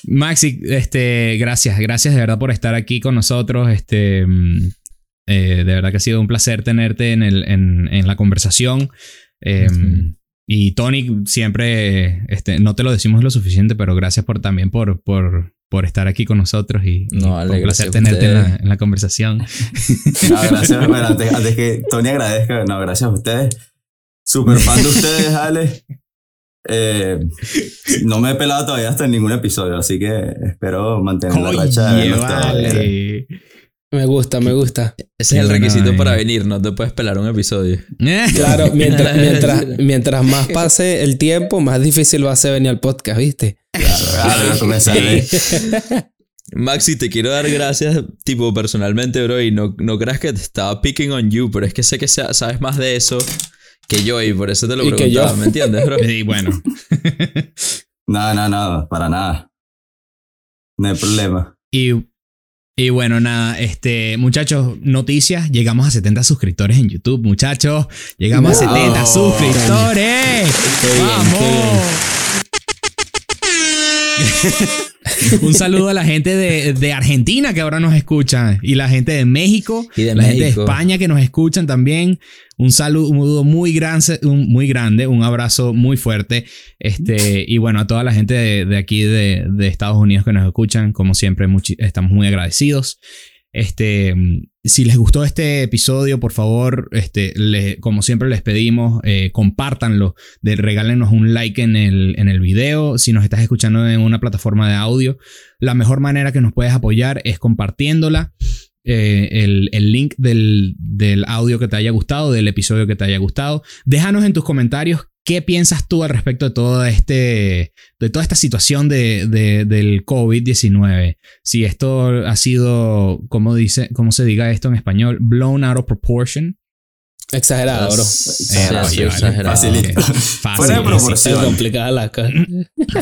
Maxi, este, gracias, gracias de verdad por estar aquí con nosotros. Este, mm, eh, de verdad que ha sido un placer tenerte en, el, en, en la conversación. Eh. Y Tony, siempre, este, no te lo decimos lo suficiente, pero gracias por también por, por, por estar aquí con nosotros y, y No, vale, un placer tenerte en la, en la conversación. Ah, gracias. Bueno, antes, antes que Tony agradezca, no, gracias a ustedes. Súper fan de ustedes, Ale. Eh, no me he pelado todavía hasta en ningún episodio, así que espero mantener la racha de vale. Me gusta, me gusta. Ese es el Bueno, requisito eh. para venir, no te puedes pelar un episodio. Claro, mientras, mientras, mientras más pase el tiempo, más difícil va a ser venir al podcast, ¿viste? Claro, tú me sabes. Maxi, te quiero dar gracias, tipo, personalmente, bro, y no, no creas que te estaba picking on you, pero es que sé que sa- sabes más de eso que yo y por eso te lo Y que preguntaba, yo. ¿me entiendes, bro? Y bueno, Nada, nada, nada, para nada. No hay problema. y, y bueno, nada, este, muchachos, noticias, llegamos a 70 suscriptores en YouTube, muchachos, llegamos a Wow. 70 suscriptores. Qué bien, ¡Vamos! Un saludo a la gente de, de Argentina que ahora nos escuchan y la gente de México, Y de la gente de. España que nos escuchan también. Un saludo muy grande, un, muy grande, un abrazo muy fuerte. Este, y bueno, a toda la gente de, de aquí de, de Estados Unidos que nos escuchan, como siempre, estamos muy agradecidos. Este, si les gustó este episodio, por favor, este, como siempre les pedimos, eh, compártanlo, de, regálenos un like en el, en el video. Si nos estás escuchando en una plataforma de audio, la mejor manera que nos puedes apoyar es compartiéndola. eh, el, el link del, del audio que te haya gustado, del episodio que te haya gustado. Déjanos en tus comentarios qué piensas tú al respecto de todo este, de toda esta situación de, de- del COVID-19. Si esto ha sido, como dice, cómo se diga esto en español, blown out of proportion. Exagerado, bro. Eh, sí, vale, exagerado. Facilito. ok. Fácil, Fuera de proporción. Complicada la.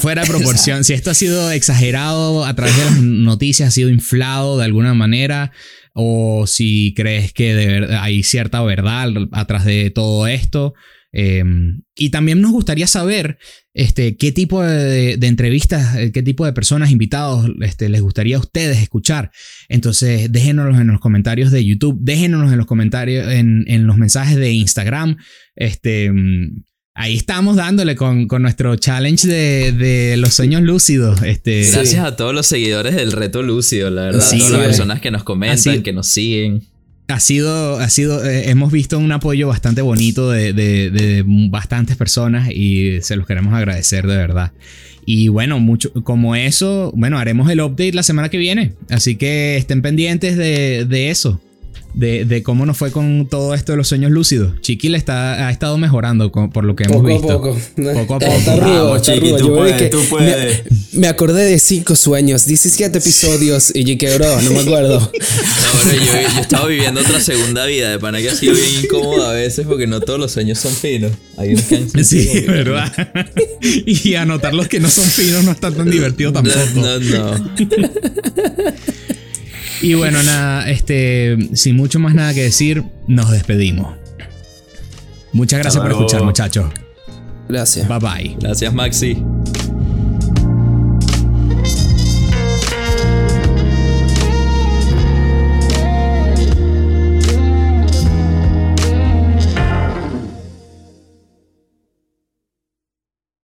Fuera de proporción. Si esto ha sido exagerado a través de las noticias, ha sido inflado de alguna manera, o si crees que de ver- hay cierta verdad atrás de todo esto. Eh, y también nos gustaría saber este, qué tipo de, de entrevistas, eh, qué tipo de personas, invitados este, les gustaría a ustedes escuchar. Entonces, déjenos en los comentarios de YouTube, déjenos en los comentarios, en, en los mensajes de Instagram. Este, mm, ahí estamos dándole con, con nuestro challenge de, de los sueños lúcidos. Este, Sí. Gracias a todos los seguidores del Reto Lúcido, la verdad. Sí, a todas vale. las personas que nos comentan, Así- que nos siguen. Ha sido, ha sido, eh, hemos visto un apoyo bastante bonito de, bastantes personas y se los queremos agradecer de verdad. Y bueno, mucho como eso, bueno, haremos el update la semana que viene. Así que estén pendientes de, de eso. De, de cómo nos fue con todo esto de los sueños lúcidos. Chiqui le está, ha estado mejorando con- por lo que hemos Poco a visto. poco. Poco a poco. Está rudo, Vamos, está chiqui, tú puedes, que tú puedes. Me, me acordé de cinco sueños, 17 episodios y yo que bro, no me acuerdo. No, bro, yo, yo he estado viviendo otra segunda vida. De pana que ha sido bien incómodo a veces porque no todos los sueños son finos. Hay que han Sí, ¿verdad? y anotar los que no son finos no está tan divertido tampoco. No, no, no. Y bueno, nada, este, sin mucho más nada que decir, nos despedimos. Muchas gracias por escuchar, muchachos. Gracias. Bye bye. Gracias, Maxi.